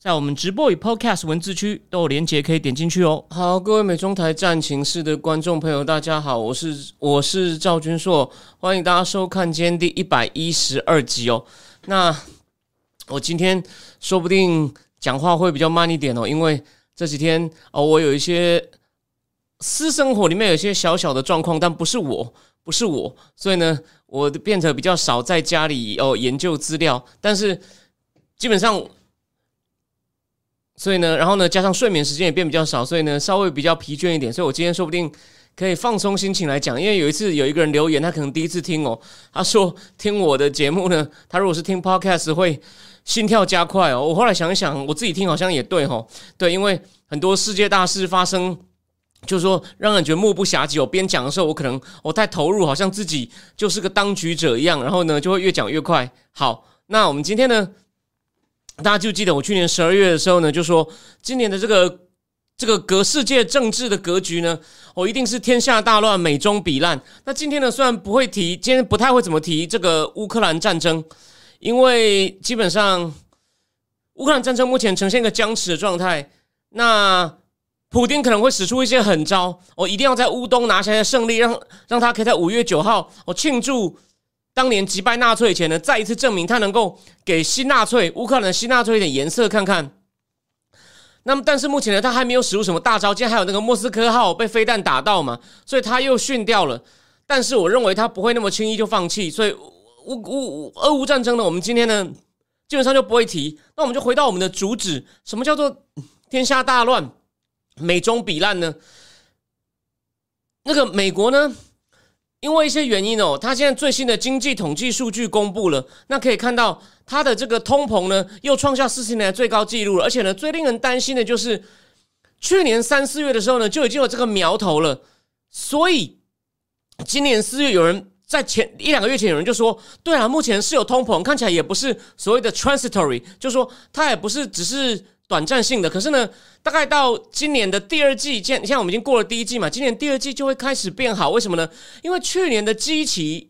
在我们直播与 Podcast 文字区都有连结，可以点进去哦。好，各位美中台战情室的观众朋友，大家好，我是我是赵君硕，欢迎大家收看今天第一百一十二集哦。那我今天说不定讲话会比较慢一点哦，因为这几天哦，我有一些私生活里面有一些小小的状况，但不是我，不是我，所以呢，我变得比较少在家里哦研究资料，但是基本上。所以呢，然后呢，加上睡眠时间也变比较少，所以呢，稍微比较疲倦一点。所以我今天说不定可以放松心情来讲，因为有一次有一个人留言，他可能第一次听哦，他说听我的节目呢，他如果是听 podcast 会心跳加快哦。我后来想一想，我自己听好像也对哦，对，因为很多世界大事发生，就是说让人觉得目不暇接。我边讲的时候，我可能我太投入，好像自己就是个当局者一样，然后呢，就会越讲越快。好，那我们今天呢？大家就记得我去年十二月的时候呢，就说今年的这个这个隔世界政治的格局呢，我一定是天下大乱，美中比烂。那今天呢，虽然不会提，今天不太会怎么提这个乌克兰战争，因为基本上乌克兰战争目前呈现一个僵持的状态。那普京可能会使出一些狠招，我一定要在乌东拿下来胜利，让让他可以在五月九号我庆祝。当年击败纳粹前呢，再一次证明他能够给新纳粹乌克兰的新纳粹一点颜色看看。那么，但是目前呢，他还没有使出什么大招。今天还有那个莫斯科号被飞弹打到嘛，所以他又训掉了。但是我认为他不会那么轻易就放弃。所以乌乌俄乌战争呢，我们今天呢基本上就不会提。那我们就回到我们的主旨：什么叫做天下大乱、美中比烂呢？那个美国呢？因为一些原因哦，它现在最新的经济统计数据公布了，那可以看到它的这个通膨呢又创下四十年来最高纪录了，而且呢最令人担心的就是去年三四月的时候呢就已经有这个苗头了，所以今年四月有人在前一两个月前有人就说，对啊，目前是有通膨，看起来也不是所谓的 transitory，就说它也不是只是。短暂性的，可是呢，大概到今年的第二季，现像我们已经过了第一季嘛，今年第二季就会开始变好。为什么呢？因为去年的基期，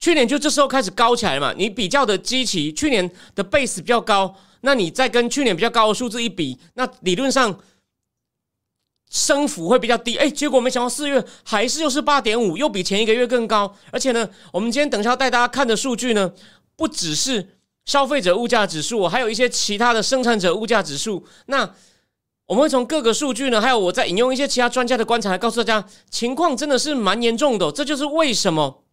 去年就这时候开始高起来了嘛。你比较的基期，去年的 base 比较高，那你再跟去年比较高的数字一比，那理论上升幅会比较低。哎，结果没想到四月还是又是八点五，又比前一个月更高。而且呢，我们今天等下要带大家看的数据呢，不只是。消费者物价指数，还有一些其他的生产者物价指数。那我们会从各个数据呢，还有我在引用一些其他专家的观察告诉大家，情况真的是蛮严重的。这就是为什么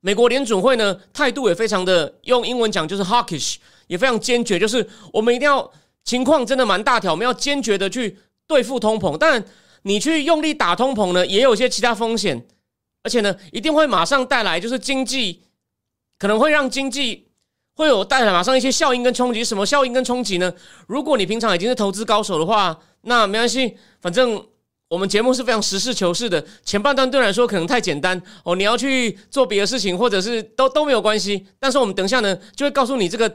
美国联准会呢态度也非常的，用英文讲就是 hawkish，也非常坚决，就是我们一定要情况真的蛮大条，我们要坚决的去对付通膨。当然，你去用力打通膨呢，也有一些其他风险，而且呢，一定会马上带来就是经济可能会让经济。会有带来马上一些效应跟冲击，什么效应跟冲击呢？如果你平常已经是投资高手的话，那没关系，反正我们节目是非常实事求是的。前半段对来说可能太简单哦，你要去做别的事情，或者是都都没有关系。但是我们等一下呢，就会告诉你这个，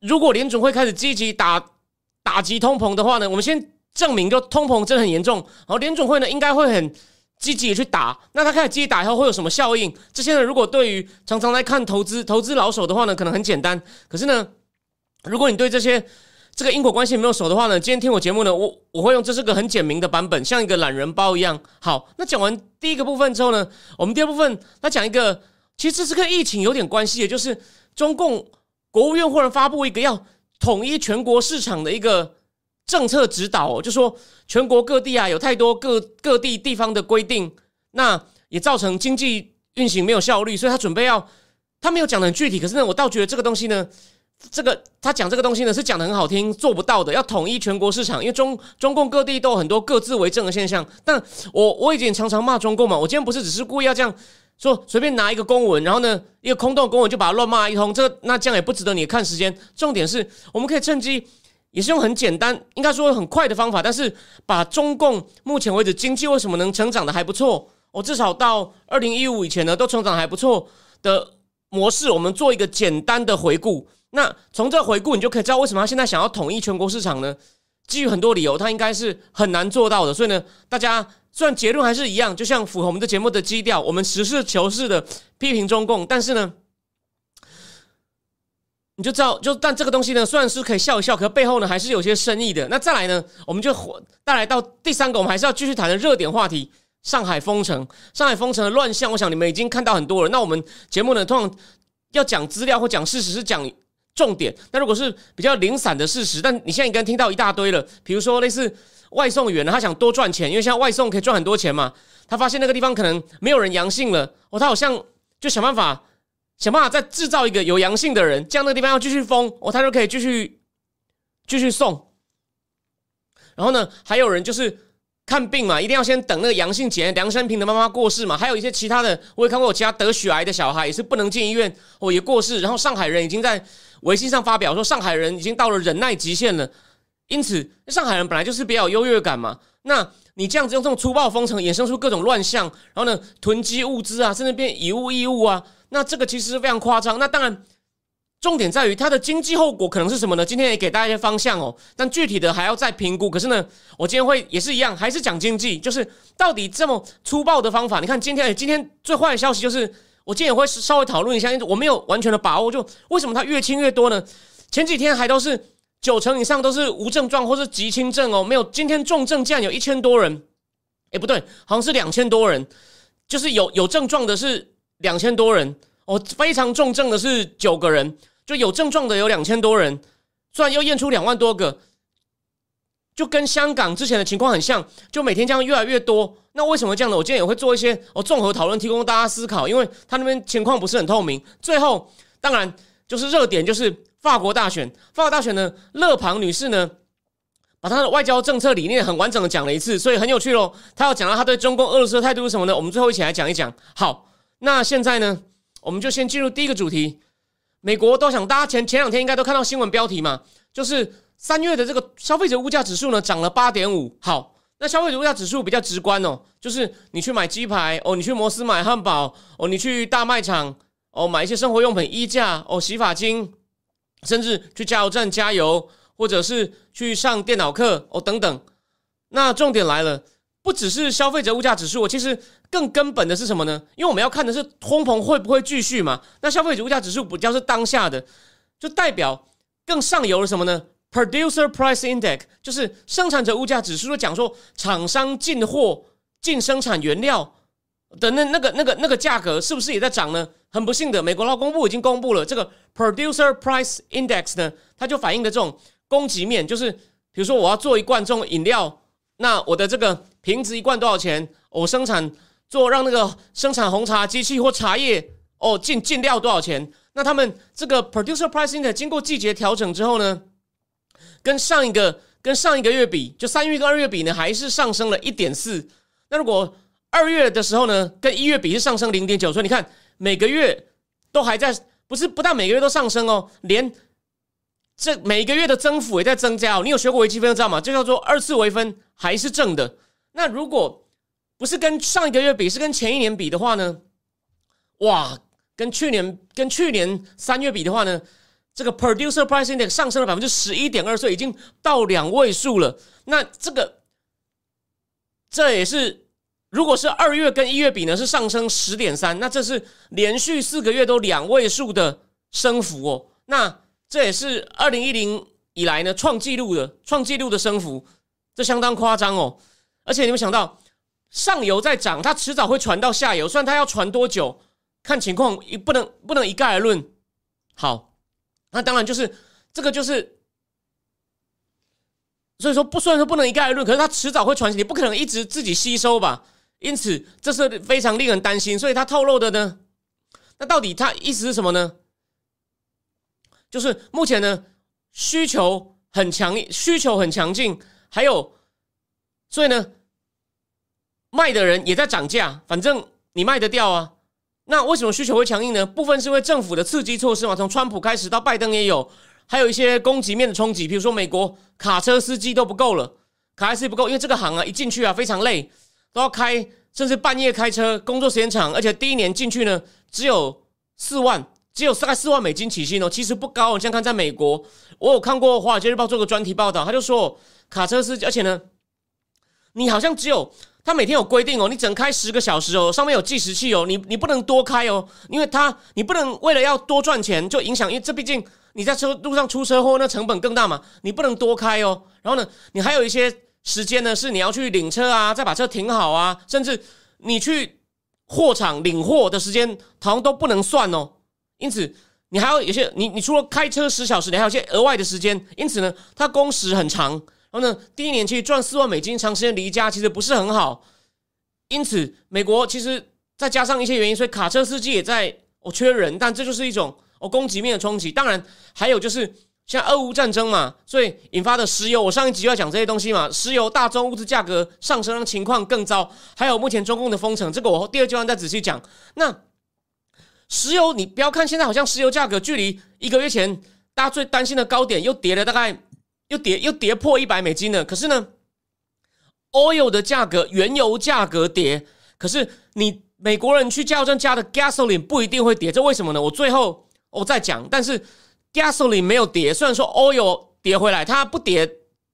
如果联总会开始积极打打击通膨的话呢，我们先证明就通膨真的很严重。然后联总会呢，应该会很。积极的去打，那他开始积极打以后会有什么效应？这些呢，如果对于常常来看投资、投资老手的话呢，可能很简单。可是呢，如果你对这些这个因果关系没有熟的话呢，今天听我节目呢，我我会用这是个很简明的版本，像一个懒人包一样。好，那讲完第一个部分之后呢，我们第二部分他讲一个，其实这是跟疫情有点关系的，就是中共国务院忽然发布一个要统一全国市场的一个。政策指导，就说全国各地啊有太多各各地地方的规定，那也造成经济运行没有效率，所以他准备要，他没有讲的很具体，可是呢，我倒觉得这个东西呢，这个他讲这个东西呢是讲的很好听，做不到的，要统一全国市场，因为中中共各地都有很多各自为政的现象。但我我已经常常骂中共嘛，我今天不是只是故意要这样说，随便拿一个公文，然后呢一个空洞公文就把它乱骂一通，这那这样也不值得你看时间。重点是我们可以趁机。也是用很简单，应该说很快的方法，但是把中共目前为止经济为什么能成长的还不错，我至少到二零一五以前呢都成长还不错的模式，我们做一个简单的回顾。那从这回顾，你就可以知道为什么他现在想要统一全国市场呢？基于很多理由，他应该是很难做到的。所以呢，大家虽然结论还是一样，就像符合我们的节目的基调，我们实事求是的批评中共，但是呢。你就知道，就但这个东西呢，虽然是可以笑一笑，可背后呢还是有些深意的。那再来呢，我们就带来到第三个，我们还是要继续谈的热点话题——上海封城。上海封城的乱象，我想你们已经看到很多了。那我们节目呢，通常要讲资料或讲事实，是讲重点。那如果是比较零散的事实，但你现在已经听到一大堆了。比如说类似外送员，他想多赚钱，因为现在外送可以赚很多钱嘛。他发现那个地方可能没有人阳性了，哦，他好像就想办法。想办法再制造一个有阳性的人，这样那个地方要继续封，哦，他就可以继续继续送。然后呢，还有人就是看病嘛，一定要先等那个阳性检验。梁山平的妈妈过世嘛，还有一些其他的，我也看过，我其他得血癌的小孩也是不能进医院，哦，也过世。然后上海人已经在微信上发表说，上海人已经到了忍耐极限了。因此，上海人本来就是比较有优越感嘛。那你这样子用这种粗暴封城，衍生出各种乱象，然后呢，囤积物资啊，甚至变以物易物啊。那这个其实是非常夸张。那当然，重点在于它的经济后果可能是什么呢？今天也给大家一些方向哦，但具体的还要再评估。可是呢，我今天会也是一样，还是讲经济，就是到底这么粗暴的方法。你看今天，今天最坏的消息就是，我今天也会稍微讨论一下，因为我没有完全的把握，就为什么它越轻越多呢？前几天还都是九成以上都是无症状或是极轻症哦，没有。今天重症竟然有一千多人，哎，不对，好像是两千多人，就是有有症状的是。两千多人哦，非常重症的是九个人，就有症状的有两千多人，虽然又验出两万多个，就跟香港之前的情况很像，就每天这样越来越多。那为什么这样呢？我今天也会做一些哦综合讨论，提供大家思考，因为他那边情况不是很透明。最后，当然就是热点，就是法国大选。法国大选呢，勒庞女士呢，把她的外交政策理念很完整的讲了一次，所以很有趣喽。她要讲到她对中共、俄罗斯的态度是什么呢？我们最后一起来讲一讲。好。那现在呢，我们就先进入第一个主题。美国都想，大家前前两天应该都看到新闻标题嘛，就是三月的这个消费者物价指数呢涨了八点五。好，那消费者物价指数比较直观哦，就是你去买鸡排哦，你去摩斯买汉堡哦，你去大卖场哦买一些生活用品、衣架哦、洗发精，甚至去加油站加油，或者是去上电脑课哦等等。那重点来了。不只是消费者物价指数，其实更根本的是什么呢？因为我们要看的是通膨会不会继续嘛？那消费者物价指数比较是当下的，就代表更上游的什么呢？Producer Price Index 就是生产者物价指数，就讲说厂商进货、进生产原料的那那个那个那个价格是不是也在涨呢？很不幸的，美国劳工部已经公布了这个 Producer Price Index 呢，它就反映的这种供给面，就是比如说我要做一罐这种饮料。那我的这个瓶子一罐多少钱？我生产做让那个生产红茶机器或茶叶哦进进料多少钱？那他们这个 producer pricing 的经过季节调整之后呢，跟上一个跟上一个月比，就三月跟二月比呢，还是上升了一点四。那如果二月的时候呢，跟一月比是上升零点九，所以你看每个月都还在，不是不但每个月都上升哦，连。这每个月的增幅也在增加哦。你有学过微积分知道吗？这叫做二次微分还是正的。那如果不是跟上一个月比，是跟前一年比的话呢？哇，跟去年跟去年三月比的话呢，这个 producer price index 上升了百分之十一点二，所以已经到两位数了。那这个这也是，如果是二月跟一月比呢，是上升十点三，那这是连续四个月都两位数的升幅哦。那这也是二零一零以来呢创纪录的创纪录的升幅，这相当夸张哦。而且你们想到上游在涨，它迟早会传到下游，虽然它要传多久，看情况，一不能不能一概而论。好，那当然就是这个就是，所以说不虽然说不能一概而论，可是它迟早会传，你不可能一直自己吸收吧。因此这是非常令人担心。所以他透露的呢，那到底他意思是什么呢？就是目前呢，需求很强，需求很强劲，还有，所以呢，卖的人也在涨价，反正你卖得掉啊。那为什么需求会强硬呢？部分是因为政府的刺激措施嘛，从川普开始到拜登也有，还有一些供给面的冲击，比如说美国卡车司机都不够了，卡车司机不够，因为这个行啊一进去啊非常累，都要开，甚至半夜开车，工作时间长，而且第一年进去呢只有四万，只有大概四万美金起薪哦，其实不高。你像看在美国，我有看过《华尔街日报》做个专题报道，他就说卡车司机，而且呢，你好像只有。他每天有规定哦，你只能开十个小时哦，上面有计时器哦，你你不能多开哦，因为他你不能为了要多赚钱就影响，因为这毕竟你在车路上出车祸，那成本更大嘛，你不能多开哦。然后呢，你还有一些时间呢，是你要去领车啊，再把车停好啊，甚至你去货场领货的时间，好像都不能算哦。因此，你还要有些你你除了开车十小时，你还有些额外的时间，因此呢，它工时很长。然后呢，第一年去赚四万美金，长时间离家其实不是很好。因此，美国其实再加上一些原因，所以卡车司机也在哦缺人。但这就是一种哦供给面的冲击。当然，还有就是像俄乌战争嘛，所以引发的石油，我上一集就要讲这些东西嘛。石油、大宗物资价格上升，情况更糟。还有目前中共的封城，这个我第二阶段再仔细讲。那石油，你不要看现在好像石油价格距离一个月前大家最担心的高点又跌了大概。又跌又跌破一百美金了，可是呢，oil 的价格，原油价格跌，可是你美国人去加油站加的 gasoline 不一定会跌，这为什么呢？我最后我再讲，但是 gasoline 没有跌，虽然说 oil 跌回来，它不跌，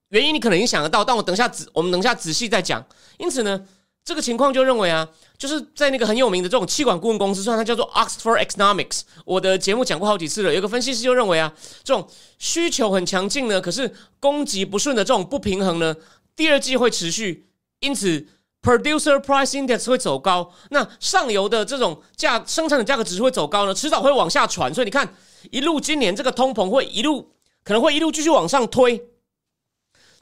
原因你可能已经想得到，但我等下仔我们等下仔细再讲。因此呢。这个情况就认为啊，就是在那个很有名的这种气管顾问公司，算它叫做 Oxford Economics。我的节目讲过好几次了。有一个分析师就认为啊，这种需求很强劲呢，可是供给不顺的这种不平衡呢，第二季会持续，因此 Producer Price Index 会走高。那上游的这种价生产的价格只是会走高呢，迟早会往下传。所以你看，一路今年这个通膨会一路可能会一路继续往上推。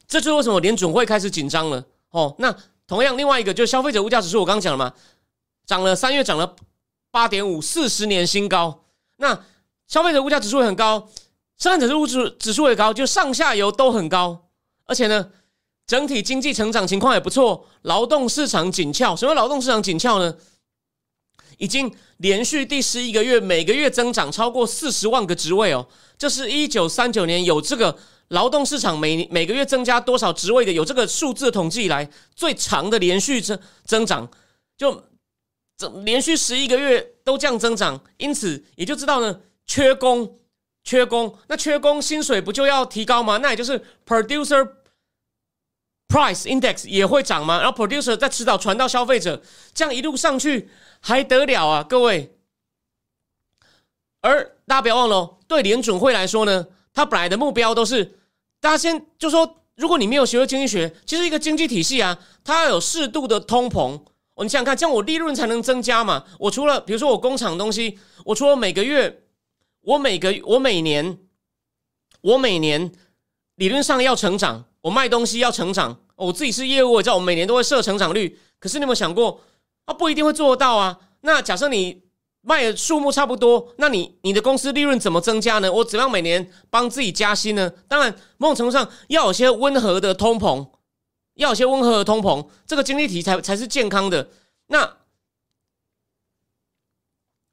这就是为什么联准会开始紧张了哦。那同样，另外一个就是消费者物价指数，我刚刚讲了嘛，涨了三月涨了八点五，四十年新高。那消费者物价指数很高，生产者物质指数也高，就上下游都很高。而且呢，整体经济成长情况也不错，劳动市场紧俏。什么劳动市场紧俏呢？已经连续第十一个月，每个月增长超过四十万个职位哦。这是一九三九年有这个。劳动市场每每个月增加多少职位的？有这个数字统计以来最长的连续增增长，就增连续十一个月都这样增长，因此也就知道呢，缺工，缺工，那缺工薪水不就要提高吗？那也就是 producer price index 也会涨吗？然后 producer 再迟早传到消费者，这样一路上去还得了啊，各位！而大家不要忘了，对联准会来说呢，它本来的目标都是。大家先就说，如果你没有学过经济学，其实一个经济体系啊，它要有适度的通膨。哦，你想想看，这样我利润才能增加嘛。我除了比如说我工厂东西，我除了每个月，我每个我每年，我每年理论上要成长，我卖东西要成长。我自己是业务，我知道我每年都会设成长率。可是你有没有想过，啊，不一定会做到啊。那假设你。卖的数目差不多，那你你的公司利润怎么增加呢？我怎样每年帮自己加薪呢？当然，某种程度上要有些温和的通膨，要有些温和的通膨，这个经济体才才是健康的。那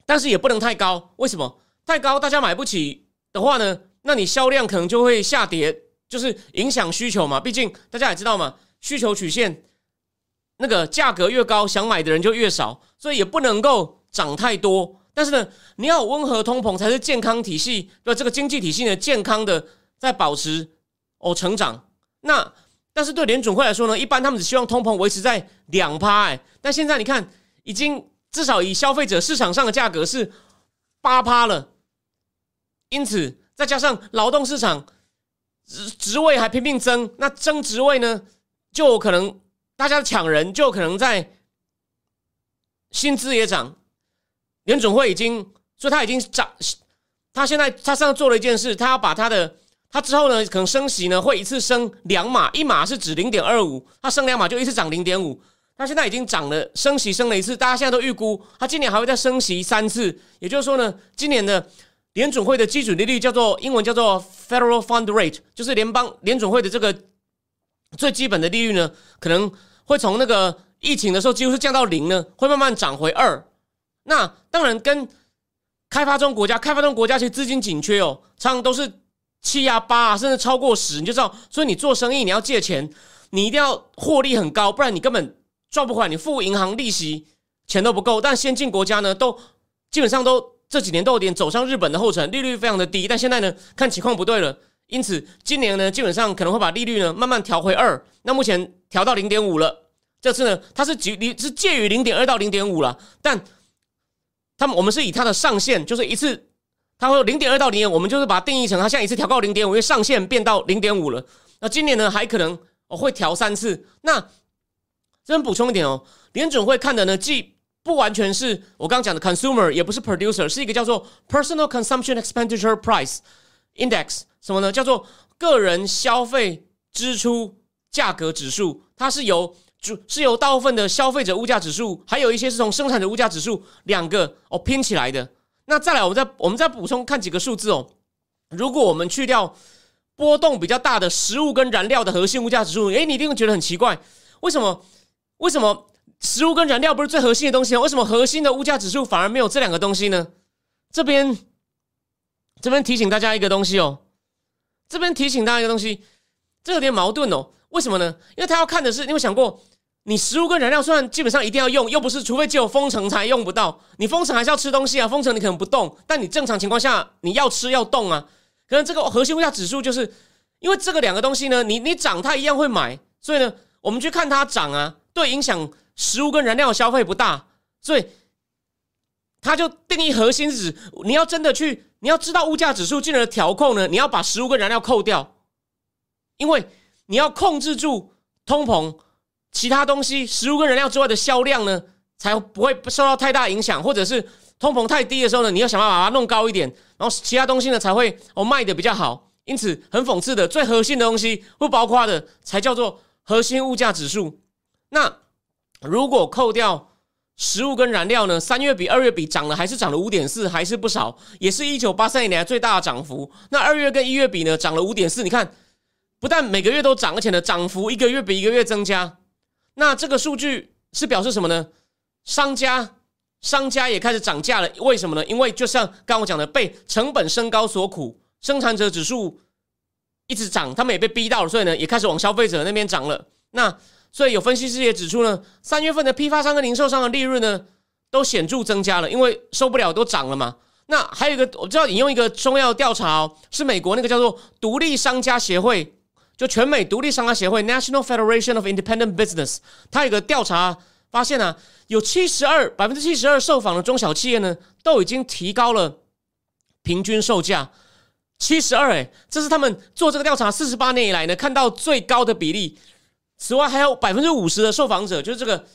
但是也不能太高，为什么？太高大家买不起的话呢？那你销量可能就会下跌，就是影响需求嘛。毕竟大家也知道嘛，需求曲线那个价格越高，想买的人就越少，所以也不能够。涨太多，但是呢，你要温和通膨才是健康体系，对这个经济体系呢健康的在保持哦成长。那但是对联准会来说呢，一般他们只希望通膨维持在两趴，哎，但现在你看，已经至少以消费者市场上的价格是八趴了，因此再加上劳动市场职职位还拼命增，那增职位呢，就有可能大家抢人，就有可能在薪资也涨。联准会已经，所以他已经涨，他现在他上次做了一件事，他要把他的，他之后呢可能升息呢会一次升两码，一码是指零点二五，他升两码就一次涨零点五，他现在已经涨了升息升了一次，大家现在都预估他今年还会再升息三次，也就是说呢，今年的联准会的基准利率叫做英文叫做 Federal Fund Rate，就是联邦联准会的这个最基本的利率呢，可能会从那个疫情的时候几乎是降到零呢，会慢慢涨回二。那当然，跟开发中国家、开发中国家其实资金紧缺哦，常常都是七啊八啊，甚至超过十，你就知道，所以你做生意你要借钱，你一定要获利很高，不然你根本赚不回来，你付银行利息钱都不够。但先进国家呢，都基本上都这几年都有点走上日本的后尘，利率非常的低，但现在呢，看情况不对了。因此，今年呢，基本上可能会把利率呢慢慢调回二。那目前调到零点五了。这次呢，它是几离是介于零点二到零点五了。但他们我们是以它的上限，就是一次它会有零点二到零点，我们就是把它定义成它现在一次调高零点五，因为上限变到零点五了。那今年呢，还可能哦会调三次。那这边补充一点哦，联准会看的呢，既不完全是我刚刚讲的 consumer，也不是 producer，是一个叫做 personal consumption expenditure price index。什么呢？叫做个人消费支出价格指数，它是由主是由大部分的消费者物价指数，还有一些是从生产者物价指数两个哦拼起来的。那再来，我们再我们再补充看几个数字哦。如果我们去掉波动比较大的食物跟燃料的核心物价指数，诶，你一定会觉得很奇怪，为什么？为什么食物跟燃料不是最核心的东西？为什么核心的物价指数反而没有这两个东西呢？这边这边提醒大家一个东西哦。这边提醒大家一个东西，这有点矛盾哦。为什么呢？因为他要看的是，你有想过，你食物跟燃料虽然基本上一定要用，又不是除非只有封城才用不到。你封城还是要吃东西啊，封城你可能不动，但你正常情况下你要吃要动啊。可能这个核心物价指数就是因为这个两个东西呢，你你涨它一样会买，所以呢，我们去看它涨啊，对影响食物跟燃料的消费不大，所以它就定义核心指，你要真的去。你要知道物价指数进而调控呢，你要把食物跟燃料扣掉，因为你要控制住通膨，其他东西食物跟燃料之外的销量呢，才不会受到太大影响，或者是通膨太低的时候呢，你要想办法把它弄高一点，然后其他东西呢才会哦卖的比较好。因此很讽刺的，最核心的东西不包括的才叫做核心物价指数。那如果扣掉。食物跟燃料呢？三月比二月比涨了，还是涨了五点四，还是不少，也是一九八三年来最大的涨幅。那二月跟一月比呢？涨了五点四。你看，不但每个月都涨，而且呢，涨幅一个月比一个月增加。那这个数据是表示什么呢？商家商家也开始涨价了。为什么呢？因为就像刚我讲的，被成本升高所苦，生产者指数一直涨，他们也被逼到了，所以呢，也开始往消费者那边涨了。那所以有分析师也指出呢，三月份的批发商跟零售商的利润呢都显著增加了，因为受不了都涨了嘛。那还有一个，我知道引用一个重要调查哦，是美国那个叫做独立商家协会，就全美独立商家协会 （National Federation of Independent Business），它有个调查发现呢，有七十二百分之七十二受访的中小企业呢都已经提高了平均售价，七十二哎，这是他们做这个调查四十八年以来呢看到最高的比例。此外，还有百分之五十的受访者，就是这个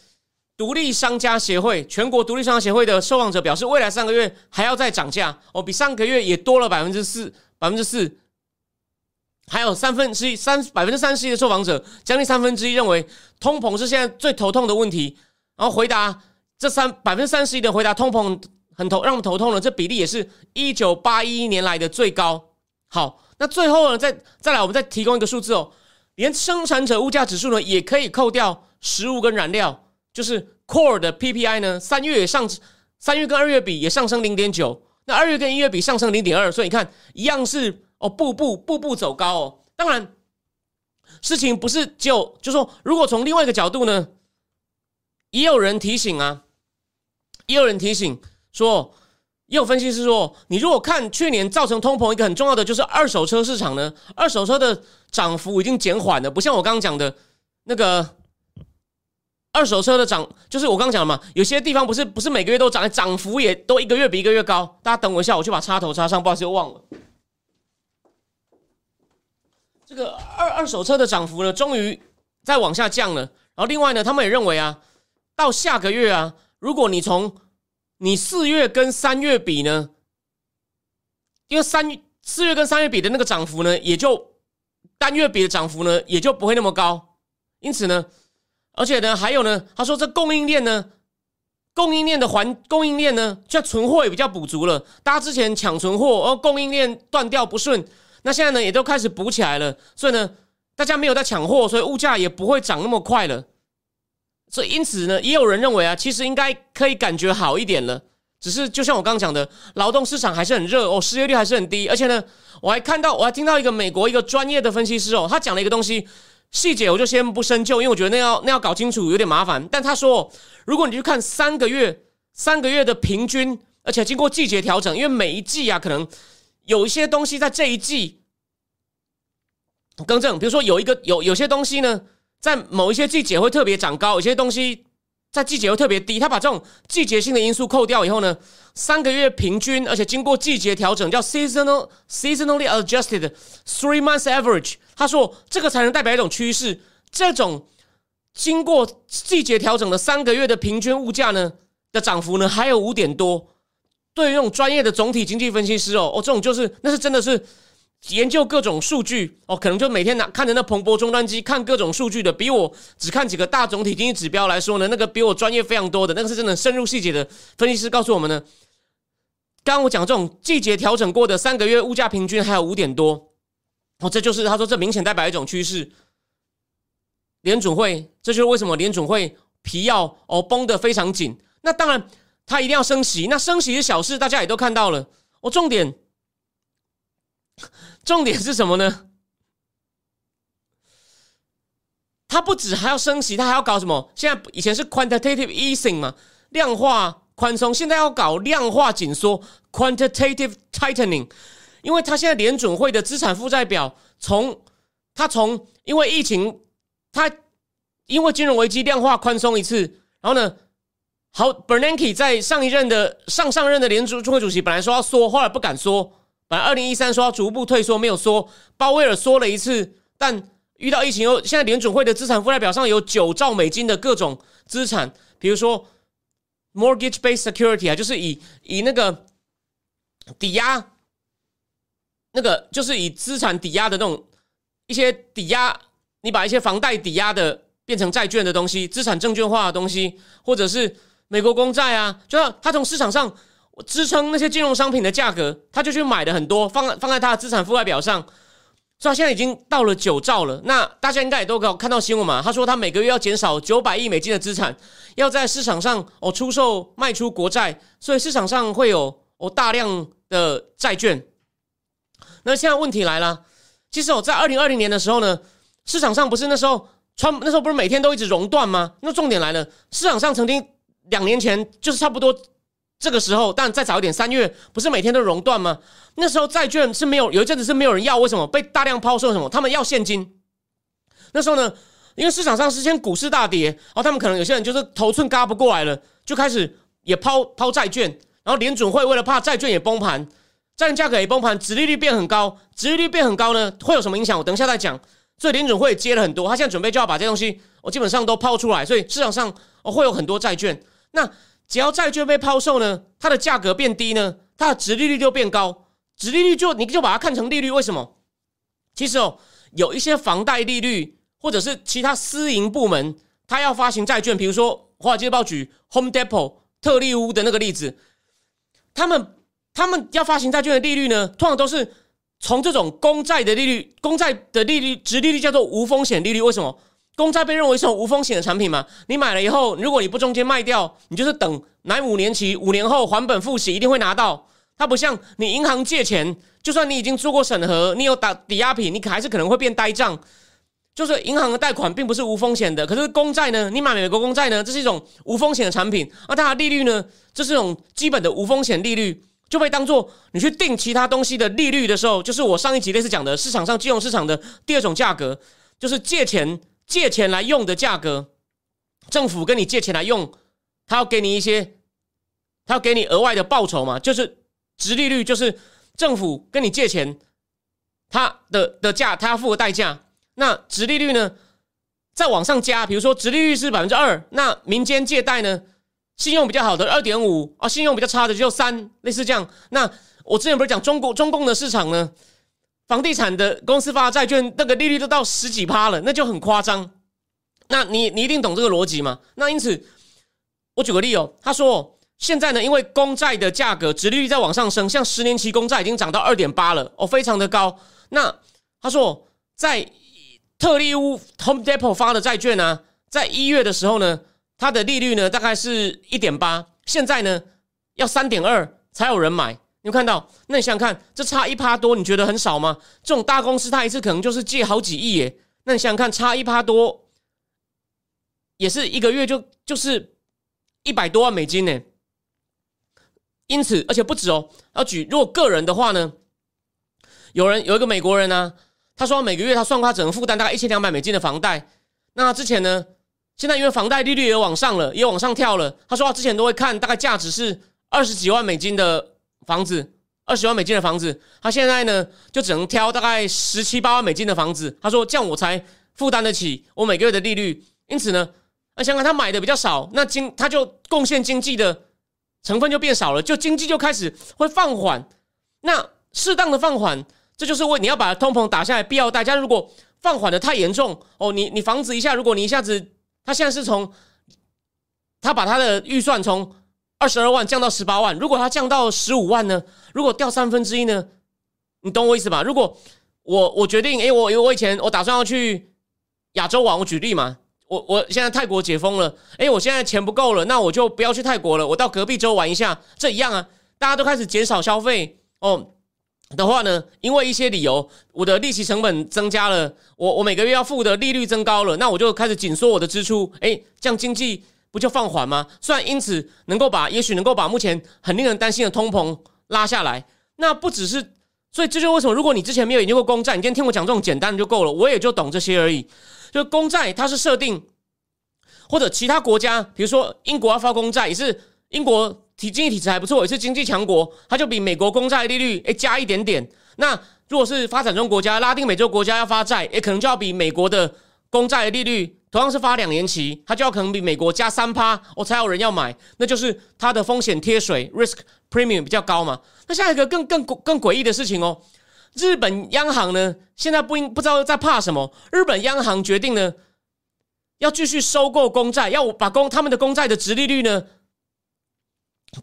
独立商家协会全国独立商家协会的受访者表示，未来三个月还要再涨价哦，比上个月也多了百分之四，百分之四。还有三分之一三百分之三十一的受访者，将近三分之一认为通膨是现在最头痛的问题。然后回答这三百分之三十一的回答通膨很头让我们头痛了，这比例也是一九八一年来的最高。好，那最后呢，再再来，我们再提供一个数字哦。连生产者物价指数呢，也可以扣掉食物跟燃料，就是 core 的 PPI 呢，三月也上，三月跟二月比也上升零点九，那二月跟一月比上升零点二，所以你看一样是哦，步步步步走高哦。当然，事情不是就就说，如果从另外一个角度呢，也有人提醒啊，也有人提醒说。也有分析师说，你如果看去年造成通膨一个很重要的就是二手车市场呢，二手车的涨幅已经减缓了，不像我刚刚讲的那个二手车的涨，就是我刚刚讲的嘛，有些地方不是不是每个月都涨，涨幅也都一个月比一个月高。大家等我一下，我去把插头插上，不好意思，又忘了。这个二二手车的涨幅呢，终于在往下降了。然后另外呢，他们也认为啊，到下个月啊，如果你从你四月跟三月比呢？因为三四月跟三月比的那个涨幅呢，也就单月比的涨幅呢，也就不会那么高。因此呢，而且呢，还有呢，他说这供应链呢，供应链的环供应链呢，就存货也比较补足了。大家之前抢存货，而供应链断掉不顺，那现在呢，也都开始补起来了。所以呢，大家没有在抢货，所以物价也不会涨那么快了。所以，因此呢，也有人认为啊，其实应该可以感觉好一点了。只是就像我刚刚讲的，劳动市场还是很热哦，失业率还是很低，而且呢，我还看到我还听到一个美国一个专业的分析师哦，他讲了一个东西，细节我就先不深究，因为我觉得那要那要搞清楚有点麻烦。但他说，如果你去看三个月三个月的平均，而且经过季节调整，因为每一季啊，可能有一些东西在这一季更正，比如说有一个有有些东西呢，在某一些季节会特别长高，有些东西。在季节又特别低，他把这种季节性的因素扣掉以后呢，三个月平均，而且经过季节调整，叫 seasonal seasonally adjusted three months average。他说这个才能代表一种趋势。这种经过季节调整的三个月的平均物价呢的涨幅呢，还有五点多。对于那种专业的总体经济分析师哦，哦，这种就是那是真的是。研究各种数据哦，可能就每天拿看着那彭博终端机看各种数据的，比我只看几个大总体经济指标来说呢，那个比我专业非常多的，那个是真的深入细节的分析师告诉我们呢。刚刚我讲这种季节调整过的三个月物价平均还有五点多哦，这就是他说这明显代表一种趋势。联准会，这就是为什么联准会皮要哦绷得非常紧。那当然，他一定要升息，那升息是小事，大家也都看到了。哦，重点。重点是什么呢？它不止还要升息，它还要搞什么？现在以前是 quantitative easing 嘛，量化宽松，现在要搞量化紧缩 quantitative tightening。因为它现在联准会的资产负债表，从它从因为疫情，它因为金融危机量化宽松一次，然后呢，好，Bernanke 在上一任的上上任的联储会主席本来说要缩，后来不敢缩。本来二零一三说要逐步退缩，没有缩。鲍威尔缩了一次，但遇到疫情后，现在联准会的资产负债表上有九兆美金的各种资产，比如说 mortgage-based security 啊，就是以以那个抵押，那个就是以资产抵押的那种一些抵押，你把一些房贷抵押的变成债券的东西，资产证券化的东西，或者是美国公债啊，就是他从市场上。支撑那些金融商品的价格，他就去买的很多，放放在他的资产负债表上，所以他现在已经到了九兆了。那大家应该也都看到新闻嘛？他说他每个月要减少九百亿美金的资产，要在市场上哦出售卖出国债，所以市场上会有哦大量的债券。那现在问题来了，其实我在二零二零年的时候呢，市场上不是那时候川那时候不是每天都一直熔断吗？那重点来了，市场上曾经两年前就是差不多。这个时候，但再早一点，三月不是每天都熔断吗？那时候债券是没有，有一阵子是没有人要，为什么被大量抛售？什么？他们要现金。那时候呢，因为市场上是先股市大跌，然后他们可能有些人就是头寸嘎不过来了，就开始也抛抛债券。然后联准会为了怕债券也崩盘，债券价格也崩盘，殖利率变很高，殖利率变很高呢，会有什么影响？我等一下再讲。所以联准会接了很多，他现在准备就要把这些东西，我基本上都抛出来，所以市场上会有很多债券。那只要债券被抛售呢，它的价格变低呢，它的值利率就变高，值利率就你就把它看成利率。为什么？其实哦，有一些房贷利率或者是其他私营部门，它要发行债券，比如说华尔街报举 Home Depot 特利屋的那个例子，他们他们要发行债券的利率呢，通常都是从这种公债的利率，公债的利率值利率叫做无风险利率。为什么？公债被认为是一种无风险的产品嘛？你买了以后，如果你不中间卖掉，你就是等拿五年期，五年后还本付息，一定会拿到。它不像你银行借钱，就算你已经做过审核，你有打抵押品，你还是可能会变呆账。就是银行的贷款并不是无风险的，可是公债呢？你买美国公债呢？这是一种无风险的产品，而它的利率呢？这是一种基本的无风险利率，就被当做你去定其他东西的利率的时候，就是我上一集类似讲的市场上金融市场的第二种价格，就是借钱。借钱来用的价格，政府跟你借钱来用，他要给你一些，他要给你额外的报酬嘛？就是直利率，就是政府跟你借钱，他的的价，他要付的代价。那直利率呢，再往上加，比如说直利率是百分之二，那民间借贷呢，信用比较好的二点五啊，信用比较差的就三，类似这样。那我之前不是讲中国中共的市场呢？房地产的公司发的债券，那个利率都到十几趴了，那就很夸张。那你你一定懂这个逻辑吗？那因此，我举个例哦，他说现在呢，因为公债的价格、殖利率在往上升，像十年期公债已经涨到二点八了，哦，非常的高。那他说，在特利乌 Home Depot 发的债券呢，在一月的时候呢，它的利率呢大概是一点八，现在呢要三点二才有人买。你有看到？那你想想看，这差一趴多，你觉得很少吗？这种大公司，它一次可能就是借好几亿耶。那你想想看，差一趴多，也是一个月就就是一百多万美金呢。因此，而且不止哦。要举如果个人的话呢，有人有一个美国人呢，他说每个月他算他只能负担大概一千两百美金的房贷。那之前呢，现在因为房贷利率也往上了，也往上跳了。他说他之前都会看大概价值是二十几万美金的。房子二十万美金的房子，他现在呢就只能挑大概十七八万美金的房子。他说这样我才负担得起我每个月的利率。因此呢，那香港他买的比较少，那经他就贡献经济的成分就变少了，就经济就开始会放缓。那适当的放缓，这就是为你要把通膨打下来必要代价。如果放缓的太严重哦，你你房子一下，如果你一下子他现在是从他把他的预算从。二十二万降到十八万，如果它降到十五万呢？如果掉三分之一呢？你懂我意思吧？如果我我决定，哎，我因为我以前我打算要去亚洲玩，我举例嘛，我我现在泰国解封了，哎，我现在钱不够了，那我就不要去泰国了，我到隔壁州玩一下，这一样啊，大家都开始减少消费哦的话呢，因为一些理由，我的利息成本增加了，我我每个月要付的利率增高了，那我就开始紧缩我的支出，哎，这样经济。不就放缓吗？虽然因此能够把，也许能够把目前很令人担心的通膨拉下来。那不只是，所以这就为什么，如果你之前没有研究过公债，你今天听我讲这种简单的就够了，我也就懂这些而已。就公债它是设定，或者其他国家，比如说英国要发公债，也是英国体经济体制还不错，也是经济强国，它就比美国公债利率诶加一点点。那如果是发展中国家、拉丁美洲国家要发债，也可能就要比美国的公债利率。同样是发两年期，它就要可能比美国加三趴，我才有人要买，那就是它的风险贴水 （risk premium） 比较高嘛。那下一个更更更诡异的事情哦，日本央行呢现在不应不知道在怕什么？日本央行决定呢要继续收购公债，要把公他们的公债的值利率呢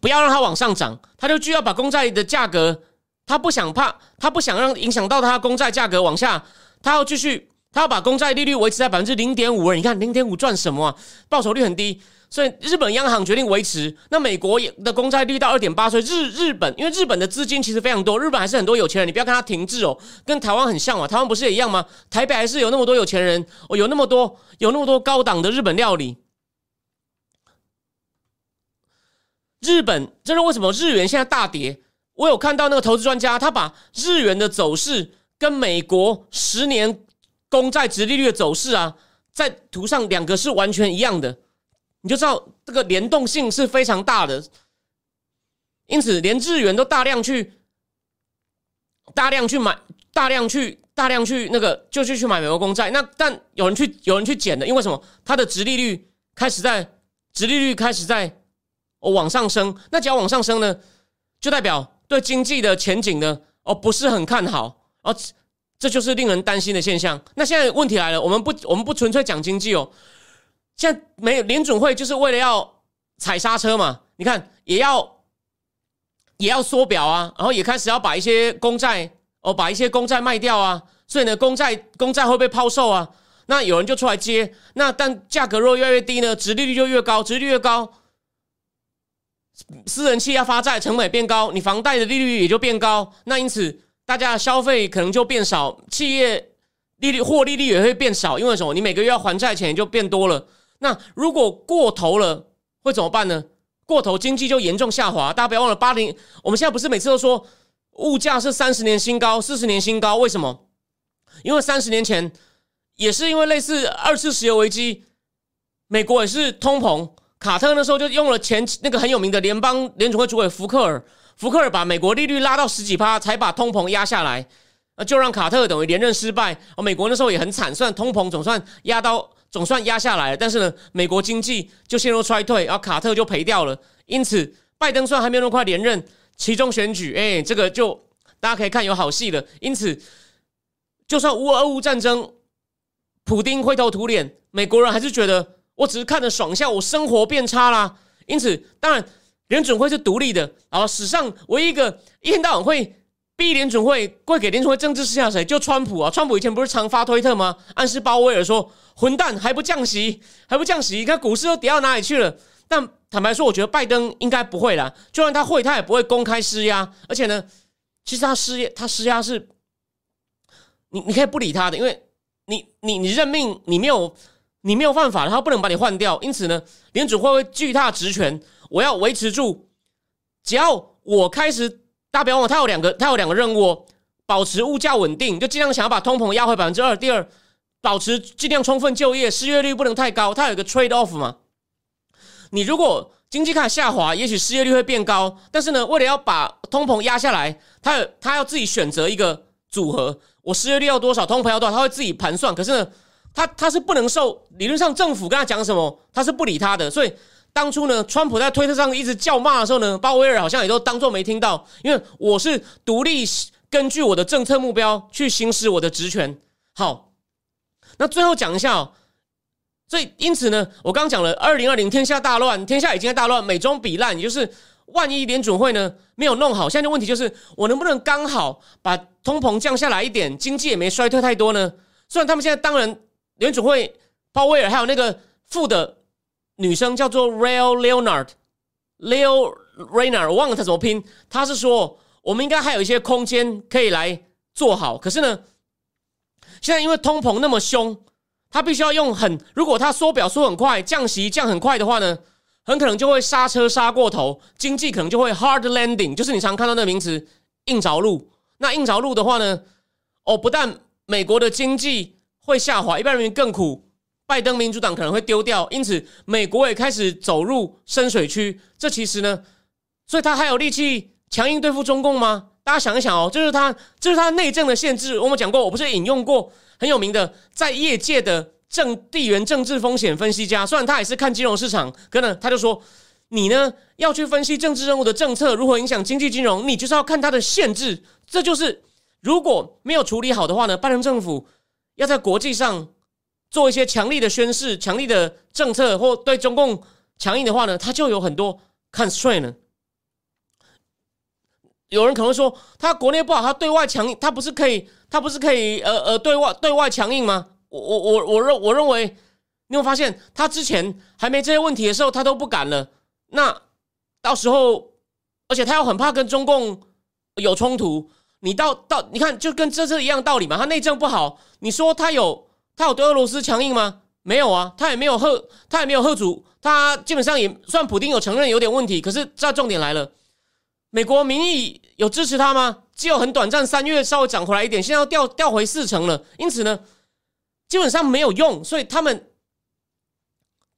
不要让它往上涨，他就就要把公债的价格，他不想怕，他不想让影响到他公债价格往下，他要继续。他要把公债利率维持在百分之零点五，你看零点五赚什么啊？报酬率很低，所以日本央行决定维持。那美国的公债率到二点八，所以日日本因为日本的资金其实非常多，日本还是很多有钱人。你不要看它停滞哦，跟台湾很像嘛，台湾不是也一样吗？台北还是有那么多有钱人，哦，有那么多有那么多高档的日本料理。日本这是为什么日元现在大跌？我有看到那个投资专家，他把日元的走势跟美国十年。公债值利率的走势啊，在图上两个是完全一样的，你就知道这个联动性是非常大的。因此，连日元都大量去、大量去买、大量去、大量去那个，就是去买美国公债。那但有人去、有人去减的，因为什么？它的值利率开始在值利率开始在哦往上升。那只要往上升呢，就代表对经济的前景呢哦不是很看好哦。这就是令人担心的现象。那现在问题来了，我们不，我们不纯粹讲经济哦。现在没有联准会，就是为了要踩刹车嘛。你看，也要也要缩表啊，然后也开始要把一些公债哦，把一些公债卖掉啊。所以呢，公债公债会被抛售啊。那有人就出来接。那但价格若越来越低呢，殖利率就越高，殖利率越高，私人企业发债成本变高，你房贷的利率也就变高。那因此。大家的消费可能就变少，企业利率获利率也会变少，因为什么？你每个月要还债钱就变多了。那如果过头了，会怎么办呢？过头经济就严重下滑。大家不要忘了，八零我们现在不是每次都说物价是三十年新高、四十年新高？为什么？因为三十年前也是因为类似二次石油危机，美国也是通膨，卡特那时候就用了前那个很有名的联邦联储会主委福克尔。福克尔把美国利率拉到十几趴，才把通膨压下来，那就让卡特等于连任失败。哦，美国那时候也很惨，虽然通膨总算压到，总算压下来了，但是呢，美国经济就陷入衰退，然后卡特就赔掉了。因此，拜登虽然还没有那么快连任，其中选举，哎，这个就大家可以看有好戏了。因此，就算乌俄乌战争，普丁灰头土脸，美国人还是觉得我只是看着爽笑，我生活变差啦。因此，当然。联准会是独立的，然后史上唯一一个一天到晚会逼联准会、会给联准会政治施压谁？就川普啊！川普以前不是常发推特吗？暗示鲍威尔说：“混蛋，还不降息，还不降息？你看股市都跌到哪里去了？”但坦白说，我觉得拜登应该不会啦。就算他会，他也不会公开施压。而且呢，其实他施压，他施压是，你你可以不理他的，因为你你你任命你没有你没有犯法，他不能把你换掉。因此呢，联准会会据他职权，我要维持住。只要我开始，大家不要忘了，他有两个，他有两个任务：保持物价稳定，就尽量想要把通膨压回百分之二；第二，保持尽量充分就业，失业率不能太高。他有一个 trade off 嘛？你如果经济开始下滑，也许失业率会变高。但是呢，为了要把通膨压下来，他他要自己选择一个组合。我失业率要多少，通膨要多少，他会自己盘算。可是呢，他他是不能受理论上政府跟他讲什么，他是不理他的。所以。当初呢，川普在推特上一直叫骂的时候呢，鲍威尔好像也都当做没听到，因为我是独立根据我的政策目标去行使我的职权。好，那最后讲一下哦，所以因此呢，我刚刚讲了，二零二零天下大乱，天下已经在大乱，美中比烂，也就是万一联准会呢没有弄好，现在的问题就是我能不能刚好把通膨降下来一点，经济也没衰退太多呢？虽然他们现在当然联准会鲍威尔还有那个副的。女生叫做 Rael Leonard，Leo Rainer，我忘了她怎么拼。她是说，我们应该还有一些空间可以来做好。可是呢，现在因为通膨那么凶，他必须要用很，如果他缩表缩很快，降息降很快的话呢，很可能就会刹车刹过头，经济可能就会 hard landing，就是你常看到那个名词硬着陆。那硬着陆的话呢，哦，不但美国的经济会下滑，一般人民更苦。拜登民主党可能会丢掉，因此美国也开始走入深水区。这其实呢，所以他还有力气强硬对付中共吗？大家想一想哦，这是他，这是他内政的限制。我们讲过，我不是引用过很有名的在业界的政地缘政治风险分析家，虽然他也是看金融市场，可能他就说，你呢要去分析政治任务的政策如何影响经济金融，你就是要看它的限制。这就是如果没有处理好的话呢，拜登政府要在国际上。做一些强力的宣誓、强力的政策，或对中共强硬的话呢，他就有很多 constraint。有人可能说，他国内不好，他对外强硬，他不是可以，他不是可以，呃呃，对外对外强硬吗？我我我我认我认为，你会发现，他之前还没这些问题的时候，他都不敢了。那到时候，而且他又很怕跟中共有冲突。你到到，你看，就跟这次一样道理嘛。他内政不好，你说他有。他有对俄罗斯强硬吗？没有啊，他也没有贺，他也没有贺主，他基本上也算普丁有承认有点问题。可是这重点来了，美国民意有支持他吗？只有很短暂，三月稍微涨回来一点，现在要掉掉回四成了。因此呢，基本上没有用，所以他们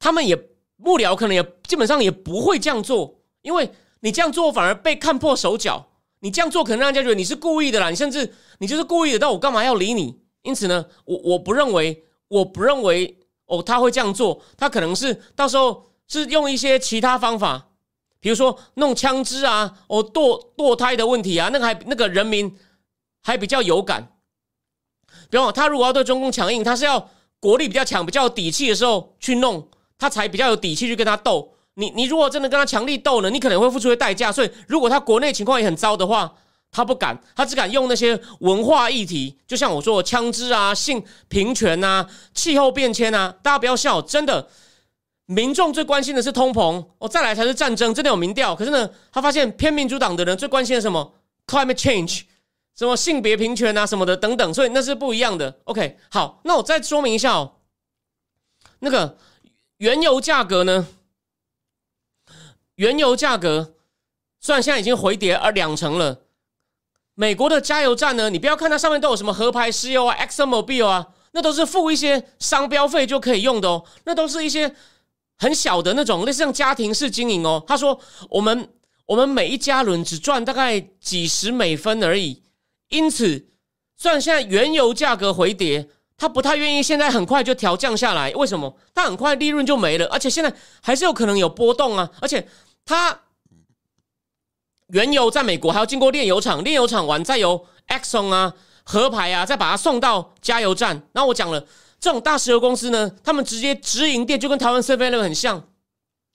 他们也幕僚可能也基本上也不会这样做，因为你这样做反而被看破手脚。你这样做可能让人家觉得你是故意的啦，你甚至你就是故意的，但我干嘛要理你？因此呢，我我不认为，我不认为哦，他会这样做。他可能是到时候是用一些其他方法，比如说弄枪支啊，哦堕堕胎的问题啊，那个还那个人民还比较有感。比方他如果要对中共强硬，他是要国力比较强、比较有底气的时候去弄，他才比较有底气去跟他斗。你你如果真的跟他强力斗呢，你可能会付出的代价。所以，如果他国内情况也很糟的话，他不敢，他只敢用那些文化议题，就像我说的，枪支啊、性平权啊、气候变迁啊。大家不要笑，真的，民众最关心的是通膨，哦，再来才是战争，真的有民调。可是呢，他发现偏民主党的人最关心的什么？climate change，什么性别平权啊什么的等等，所以那是不一样的。OK，好，那我再说明一下哦，那个原油价格呢？原油价格虽然现在已经回跌而两成了。美国的加油站呢？你不要看它上面都有什么合牌石油啊、Exxon Mobil 啊，那都是付一些商标费就可以用的哦。那都是一些很小的那种，类似像家庭式经营哦。他说，我们我们每一加仑只赚大概几十美分而已。因此，虽然现在原油价格回跌，他不太愿意现在很快就调降下来。为什么？他很快利润就没了，而且现在还是有可能有波动啊。而且他。原油在美国还要经过炼油厂，炼油厂完再由 Exxon 啊、合牌啊，再把它送到加油站。然后我讲了，这种大石油公司呢，他们直接直营店就跟台湾 Seven Eleven 很像，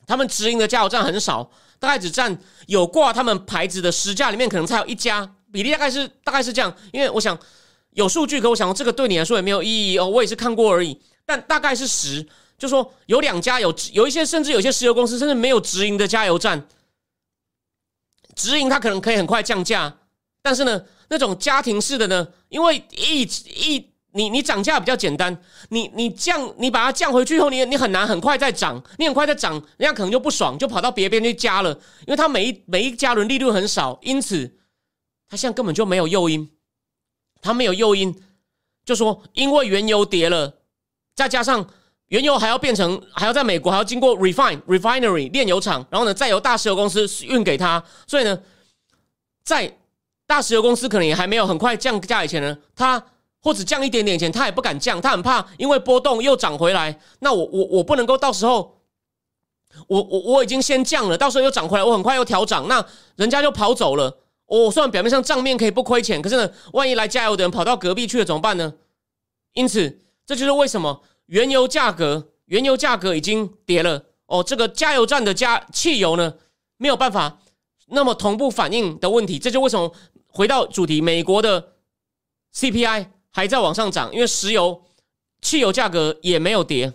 他们直营的加油站很少，大概只占有挂他们牌子的十家里面可能才有一家，比例大概是大概是这样。因为我想有数据，可我想这个对你来说也没有意义哦，我也是看过而已。但大概是十，就说有两家有有一些甚至有些石油公司甚至没有直营的加油站，直营它可能可以很快降价，但是呢，那种家庭式的呢，因为一一你你涨价比较简单，你你降你把它降回去以后，你你很难很快再涨，你很快再涨，人家可能就不爽，就跑到别边去加了，因为它每一每一加仑利润很少，因此它现在根本就没有诱因，它没有诱因，就说因为原油跌了，再加上原油还要变成还要在美国还要经过 refine refinery 炼油厂，然后呢再由大石油公司运给他，所以呢，在大石油公司可能也还没有很快降价以前呢，他。或者降一点点钱，他也不敢降，他很怕，因为波动又涨回来。那我我我不能够到时候，我我我已经先降了，到时候又涨回来，我很快又调涨，那人家就跑走了。我虽然表面上账面可以不亏钱，可是呢，万一来加油的人跑到隔壁去了怎么办呢？因此，这就是为什么原油价格原油价格已经跌了哦。这个加油站的加汽油呢，没有办法那么同步反应的问题。这就为什么回到主题，美国的 CPI。还在往上涨，因为石油、汽油价格也没有跌。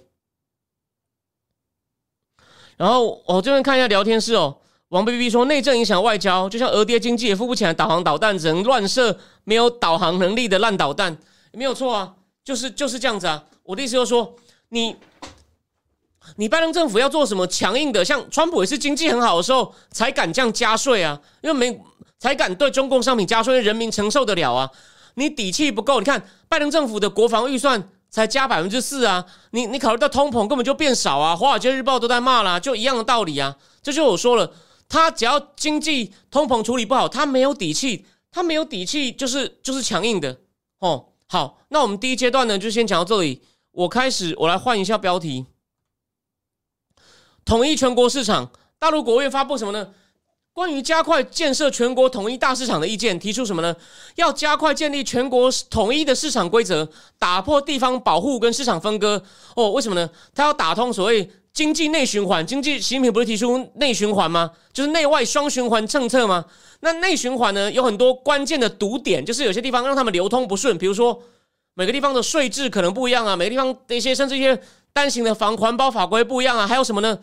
然后我这边看一下聊天室哦，王 B B 说内政影响外交，就像俄爹经济也付不起来导航导弹，只能乱射没有导航能力的烂导弹，没有错啊，就是就是这样子啊。我的意思就是说，你你拜登政府要做什么强硬的，像川普也是经济很好的时候才敢这样加税啊，因为没才敢对中共商品加税，人民承受得了啊。你底气不够，你看拜登政府的国防预算才加百分之四啊，你你考虑到通膨根本就变少啊，华尔街日报都在骂啦，就一样的道理啊。这就我说了，他只要经济通膨处理不好，他没有底气，他没有底气就是就是强硬的哦。好，那我们第一阶段呢就先讲到这里，我开始我来换一下标题，统一全国市场，大陆国务院发布什么呢？关于加快建设全国统一大市场的意见，提出什么呢？要加快建立全国统一的市场规则，打破地方保护跟市场分割。哦，为什么呢？他要打通所谓经济内循环。经济习近平不是提出内循环吗？就是内外双循环政策吗？那内循环呢，有很多关键的堵点，就是有些地方让他们流通不顺，比如说每个地方的税制可能不一样啊，每个地方的一些甚至一些单行的防环保法规不一样啊，还有什么呢？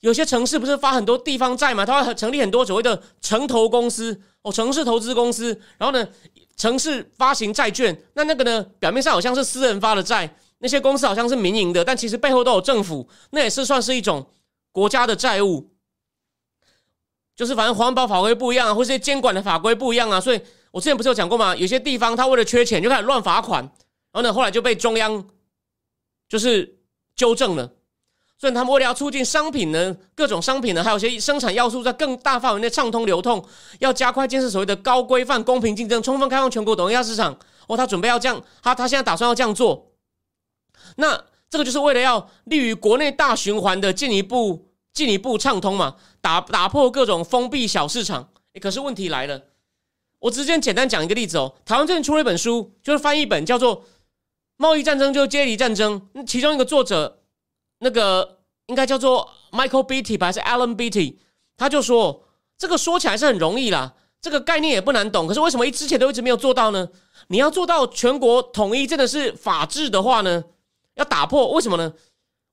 有些城市不是发很多地方债嘛？它会成立很多所谓的城投公司哦，城市投资公司。然后呢，城市发行债券，那那个呢，表面上好像是私人发的债，那些公司好像是民营的，但其实背后都有政府，那也是算是一种国家的债务。就是反正环保法规不一样啊，或是监管的法规不一样啊，所以我之前不是有讲过吗？有些地方他为了缺钱就开始乱罚款，然后呢，后来就被中央就是纠正了。所以他们为了要促进商品呢，各种商品呢，还有些生产要素在更大范围内畅通流通，要加快建设所谓的高规范、公平竞争、充分开放全国统一市场。哦，他准备要这样，他他现在打算要这样做。那这个就是为了要利于国内大循环的进一步进一步畅通嘛，打打破各种封闭小市场。可是问题来了，我直接简单讲一个例子哦。台湾最近出了一本书，就是翻译本叫做《贸易战争就是阶级战争》，其中一个作者。那个应该叫做 Michael Beatty 吧，还是 Alan Beatty？他就说这个说起来是很容易啦，这个概念也不难懂。可是为什么一之前都一直没有做到呢？你要做到全国统一，真的是法治的话呢，要打破为什么呢？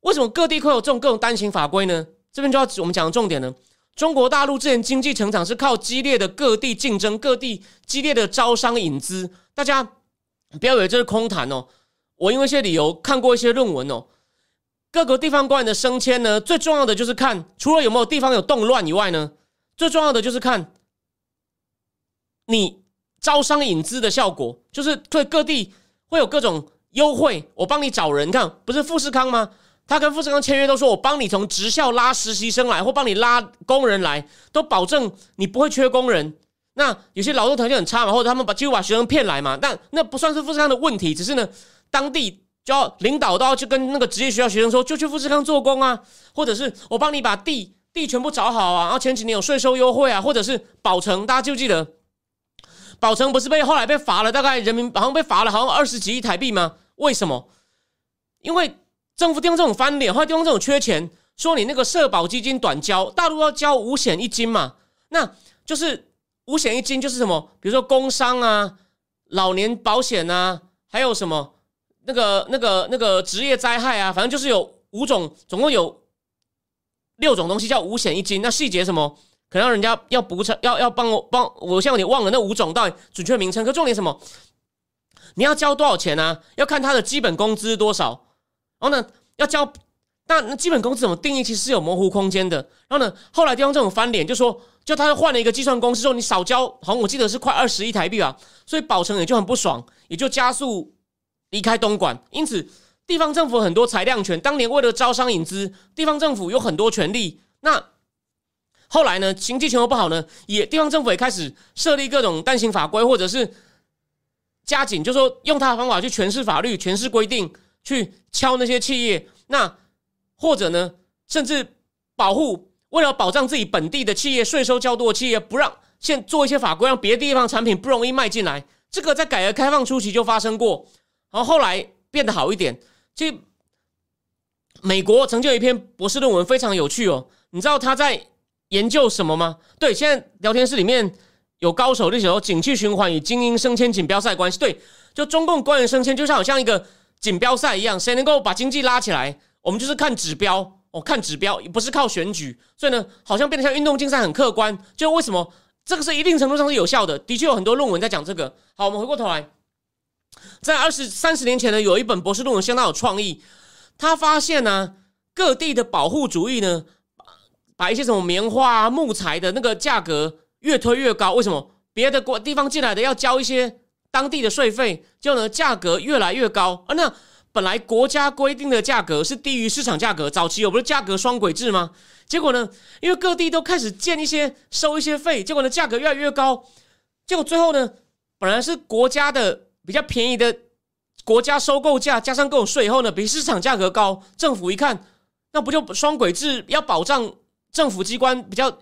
为什么各地会有这种各种单行法规呢？这边就要我们讲的重点呢。中国大陆之前经济成长是靠激烈的各地竞争，各地激烈的招商引资。大家不要以为这是空谈哦。我因为一些理由看过一些论文哦。各个地方官员的升迁呢，最重要的就是看除了有没有地方有动乱以外呢，最重要的就是看你招商引资的效果，就是对各地会有各种优惠。我帮你找人，看不是富士康吗？他跟富士康签约都说我帮你从职校拉实习生来，或帮你拉工人来，都保证你不会缺工人。那有些劳动条件很差嘛，或者他们把几乎把学生骗来嘛，但那不算是富士康的问题，只是呢当地。就要领导都要去跟那个职业学校学生说，就去富士康做工啊，或者是我帮你把地地全部找好啊，然后前几年有税收优惠啊，或者是宝城，大家记不记得？宝城不是被后来被罚了，大概人民好像被罚了好像二十几亿台币吗？为什么？因为政府地方这种翻脸，或者地方这种缺钱，说你那个社保基金短交，大陆要交五险一金嘛，那就是五险一金就是什么？比如说工伤啊、老年保险啊，还有什么？那个、那个、那个职业灾害啊，反正就是有五种，总共有六种东西叫五险一金。那细节什么，可能人家要补偿，要要帮我帮我，现在有点忘了那五种到底准确名称。可重点什么？你要交多少钱呢？要看他的基本工资多少，然后呢，要交。那那基本工资怎么定义？其实是有模糊空间的。然后呢，后来地方政府翻脸，就说，就他换了一个计算公式，说你少交，好像我记得是快二十亿台币吧。所以宝成也就很不爽，也就加速离开东莞。因此，地方政府很多裁量权。当年为了招商引资，地方政府有很多权利。那后来呢，经济情况不好呢，也地方政府也开始设立各种单行法规，或者是加紧，就说用他的方法去诠释法律、诠释规定，去敲那些企业。那或者呢，甚至保护为了保障自己本地的企业税收较多的企业，不让现做一些法规，让别的地方产品不容易卖进来。这个在改革开放初期就发生过，然后后来变得好一点。这美国曾经有一篇博士论文非常有趣哦，你知道他在研究什么吗？对，现在聊天室里面有高手，那时候景气循环与精英升迁锦标赛关系。对，就中共官员升迁就像好像一个锦标赛一样，谁能够把经济拉起来？我们就是看指标，哦，看指标，不是靠选举，所以呢，好像变得像运动竞赛，很客观。就为什么这个是一定程度上是有效的？的确有很多论文在讲这个。好，我们回过头来，在二十三十年前呢，有一本博士论文相当有创意。他发现呢，各地的保护主义呢，把一些什么棉花、木材的那个价格越推越高。为什么？别的国地方进来的要交一些当地的税费，就呢价格越来越高。啊，那。本来国家规定的价格是低于市场价格，早期有不是价格双轨制吗？结果呢，因为各地都开始建一些收一些费，结果呢价格越来越高，结果最后呢，本来是国家的比较便宜的国家收购价，加上各种税以后呢，比市场价格高，政府一看，那不就双轨制要保障政府机关比较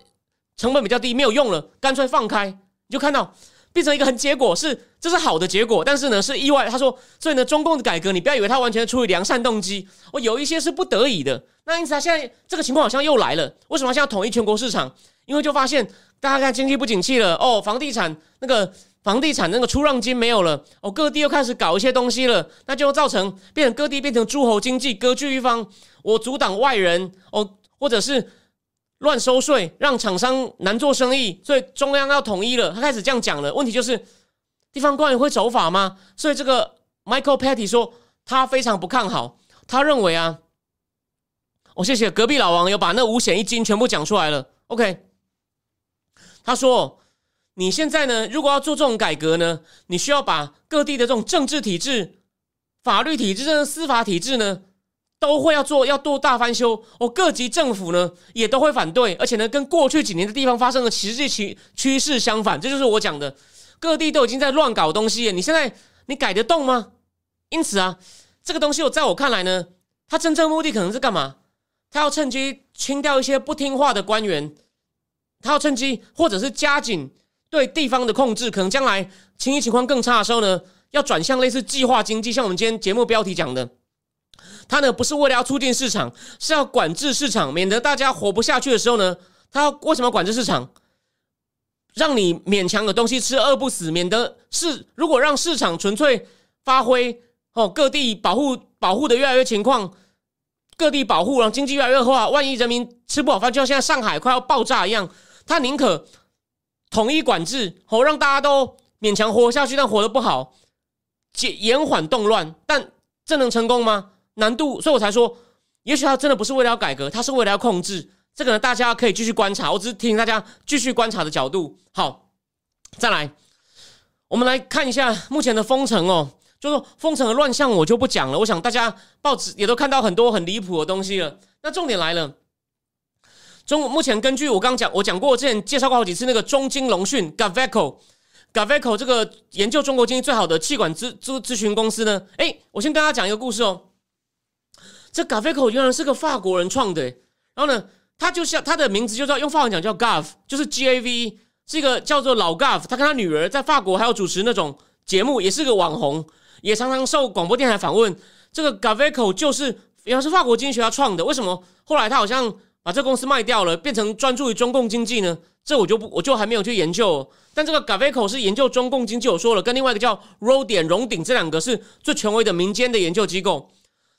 成本比较低，没有用了，干脆放开，你就看到。变成一个很结果是，这是好的结果，但是呢是意外。他说，所以呢，中共的改革，你不要以为他完全出于良善动机，我有一些是不得已的。那因此，他现在这个情况好像又来了。为什么现在统一全国市场？因为就发现大家看经济不景气了，哦，房地产那个房地产那个出让金没有了，哦，各地又开始搞一些东西了，那就造成变成各地变成诸侯经济，割据一方，我阻挡外人，哦，或者是。乱收税，让厂商难做生意，所以中央要统一了。他开始这样讲了。问题就是，地方官员会守法吗？所以这个 Michael Patty 说他非常不看好。他认为啊，我谢谢隔壁老王有把那五险一金全部讲出来了。OK，他说你现在呢，如果要做这种改革呢，你需要把各地的这种政治体制、法律体制、这司法体制呢。都会要做要做大翻修，哦，各级政府呢也都会反对，而且呢，跟过去几年的地方发生的实际趋趋势相反，这就是我讲的，各地都已经在乱搞东西，你现在你改得动吗？因此啊，这个东西我在我看来呢，它真正目的可能是干嘛？他要趁机清掉一些不听话的官员，他要趁机或者是加紧对地方的控制，可能将来经济情况更差的时候呢，要转向类似计划经济，像我们今天节目标题讲的。他呢不是为了要促进市场，是要管制市场，免得大家活不下去的时候呢，他为什么管制市场？让你勉强有东西吃，饿不死，免得是如果让市场纯粹发挥哦，各地保护保护的越来越情况，各地保护，然后经济越来越化，万一人民吃不饱饭，就像现在上海快要爆炸一样，他宁可统一管制，哦，让大家都勉强活下去，但活得不好，减延缓动乱，但这能成功吗？难度，所以我才说，也许他真的不是为了要改革，他是为了要控制。这个呢，大家可以继续观察。我只是提醒大家继续观察的角度。好，再来，我们来看一下目前的封城哦，就说封城的乱象，我就不讲了。我想大家报纸也都看到很多很离谱的东西了。那重点来了，中目前根据我刚刚讲，我讲过之前介绍过好几次那个中金龙讯 Gaveco。Gaveco 这个研究中国经济最好的气管咨咨咨询公司呢，哎，我先跟大家讲一个故事哦。这 Gaveco 原来是个法国人创的，然后呢，他就像他的名字就叫用法文讲叫 Gav，就是 G A V，是一个叫做老 Gav。他跟他女儿在法国还有主持那种节目，也是个网红，也常常受广播电台访问。这个 Gaveco 就是原来是法国经济学家创的，为什么后来他好像把这公司卖掉了，变成专注于中共经济呢？这我就不我就还没有去研究。但这个 Gaveco 是研究中共经济，我说了，跟另外一个叫 Rodian 荣鼎这两个是最权威的民间的研究机构。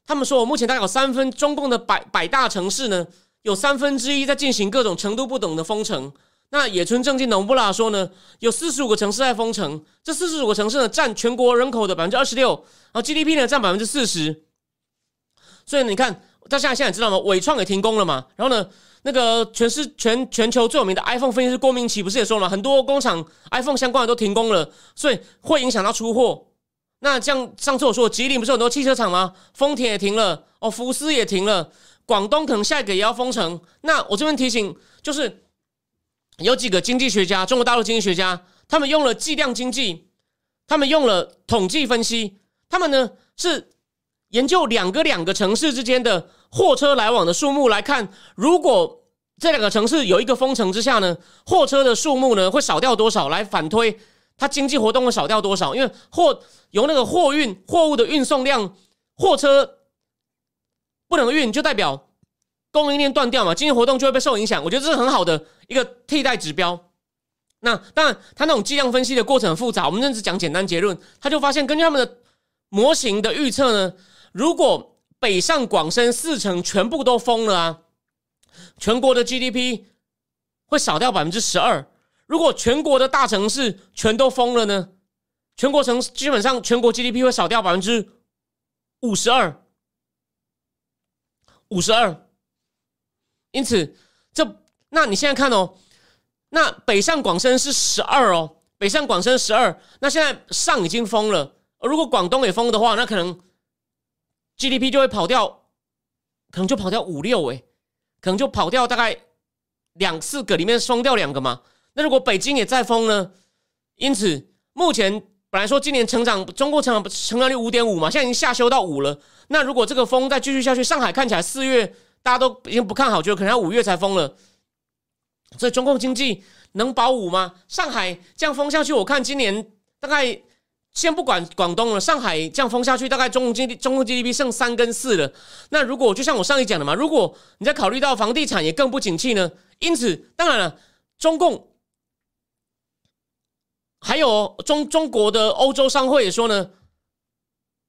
他们说，我目前大概有三分中共的百百大城市呢，有三分之一在进行各种程度不等的封城。那野村正金农布拉说呢，有四十五个城市在封城，这四十五个城市呢占全国人口的百分之二十六，然后 GDP 呢占百分之四十。所以你看，大家现在知道吗？伟创也停工了嘛？然后呢，那个全是全全球最有名的 iPhone 分析师郭明奇不是也说了，很多工厂 iPhone 相关的都停工了，所以会影响到出货。那像上次我说，吉林不是很多汽车厂吗？丰田也停了，哦，福斯也停了，广东可能下一个也要封城。那我这边提醒就是。有几个经济学家，中国大陆经济学家，他们用了计量经济，他们用了统计分析，他们呢是研究两个两个城市之间的货车来往的数目来看，如果这两个城市有一个封城之下呢，货车的数目呢会少掉多少，来反推它经济活动会少掉多少，因为货由那个货运货物的运送量，货车不能运，就代表。供应链断掉嘛，经济活动就会被受影响。我觉得这是很好的一个替代指标。那当然，他那种计量分析的过程很复杂，我们只讲简单结论。他就发现，根据他们的模型的预测呢，如果北上广深四城全部都封了啊，全国的 GDP 会少掉百分之十二。如果全国的大城市全都封了呢，全国城基本上全国 GDP 会少掉百分之五十二，五十二。因此，这那你现在看哦，那北上广深是十二哦，北上广深十二，那现在上已经封了，如果广东也封的话，那可能 GDP 就会跑掉，可能就跑掉五六诶，可能就跑掉大概两四个里面封掉两个嘛。那如果北京也再封呢？因此，目前本来说今年成长，中国成长成长率五点五嘛，现在已经下修到五了。那如果这个风再继续下去，上海看起来四月。大家都已经不看好，觉得可能要五月才封了，所以中共经济能保五吗？上海这样封下去，我看今年大概先不管广东了，上海这样封下去，大概中共经济中共 GDP 剩三跟四了。那如果就像我上一讲的嘛，如果你在考虑到房地产也更不景气呢？因此，当然了，中共还有中中国的欧洲商会也说呢，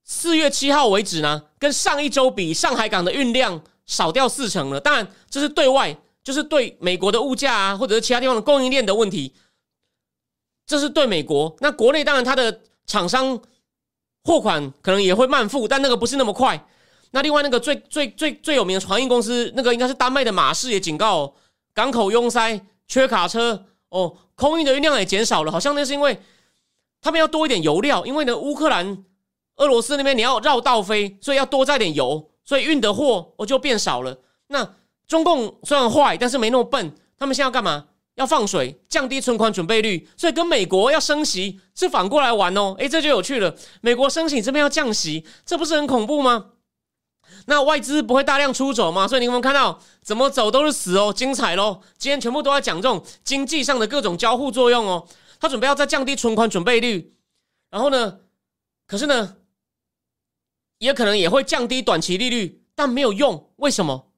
四月七号为止呢，跟上一周比，上海港的运量。少掉四成了，当然这是对外，就是对美国的物价啊，或者是其他地方的供应链的问题，这是对美国。那国内当然它的厂商货款可能也会慢付，但那个不是那么快。那另外那个最最最最有名的船运公司，那个应该是丹麦的马士也警告，港口拥塞、缺卡车哦，空运的运量也减少了，好像那是因为他们要多一点油料，因为呢乌克兰、俄罗斯那边你要绕道飞，所以要多载点油。所以运的货我就变少了。那中共虽然坏，但是没那么笨。他们现在要干嘛？要放水，降低存款准备率。所以跟美国要升息是反过来玩哦。诶，这就有趣了。美国升息这边要降息，这不是很恐怖吗？那外资不会大量出走吗？所以你们看到怎么走都是死哦，精彩喽！今天全部都在讲这种经济上的各种交互作用哦。他准备要再降低存款准备率，然后呢？可是呢？也可能也会降低短期利率，但没有用。为什么？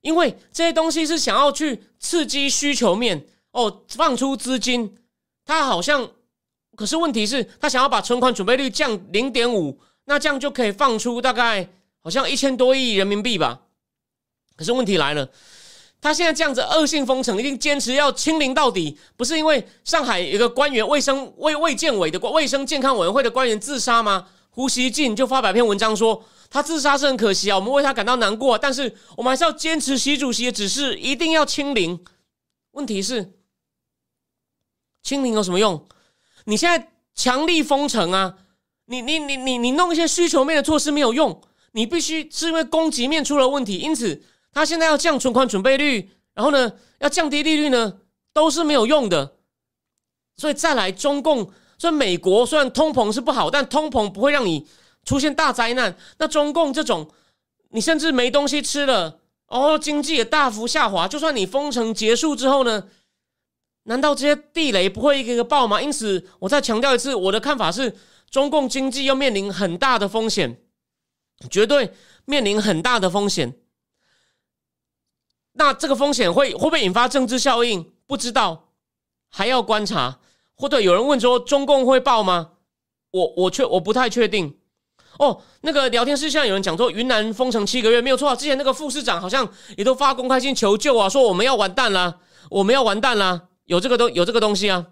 因为这些东西是想要去刺激需求面哦，放出资金。他好像，可是问题是，他想要把存款准备率降零点五，那这样就可以放出大概好像一千多亿人民币吧。可是问题来了，他现在这样子恶性封城，一定坚持要清零到底，不是因为上海有个官员卫生卫卫健委的卫生健康委员会的官员自杀吗？胡锡进就发表篇文章说，他自杀是很可惜啊，我们为他感到难过，但是我们还是要坚持习主席的指示，一定要清零。问题是，清零有什么用？你现在强力封城啊，你你你你你弄一些需求面的措施没有用，你必须是因为供给面出了问题，因此他现在要降存款准备率，然后呢要降低利率呢，都是没有用的。所以再来中共。所以美国虽然通膨是不好，但通膨不会让你出现大灾难。那中共这种，你甚至没东西吃了，哦，经济也大幅下滑。就算你封城结束之后呢，难道这些地雷不会一个个爆吗？因此，我再强调一次，我的看法是，中共经济要面临很大的风险，绝对面临很大的风险。那这个风险会会不会引发政治效应？不知道，还要观察。或者有人问说中共会爆吗？我我确我不太确定。哦，那个聊天室现在有人讲说云南封城七个月没有错，之前那个副市长好像也都发公开信求救啊，说我们要完蛋啦，我们要完蛋啦，有这个东有这个东西啊。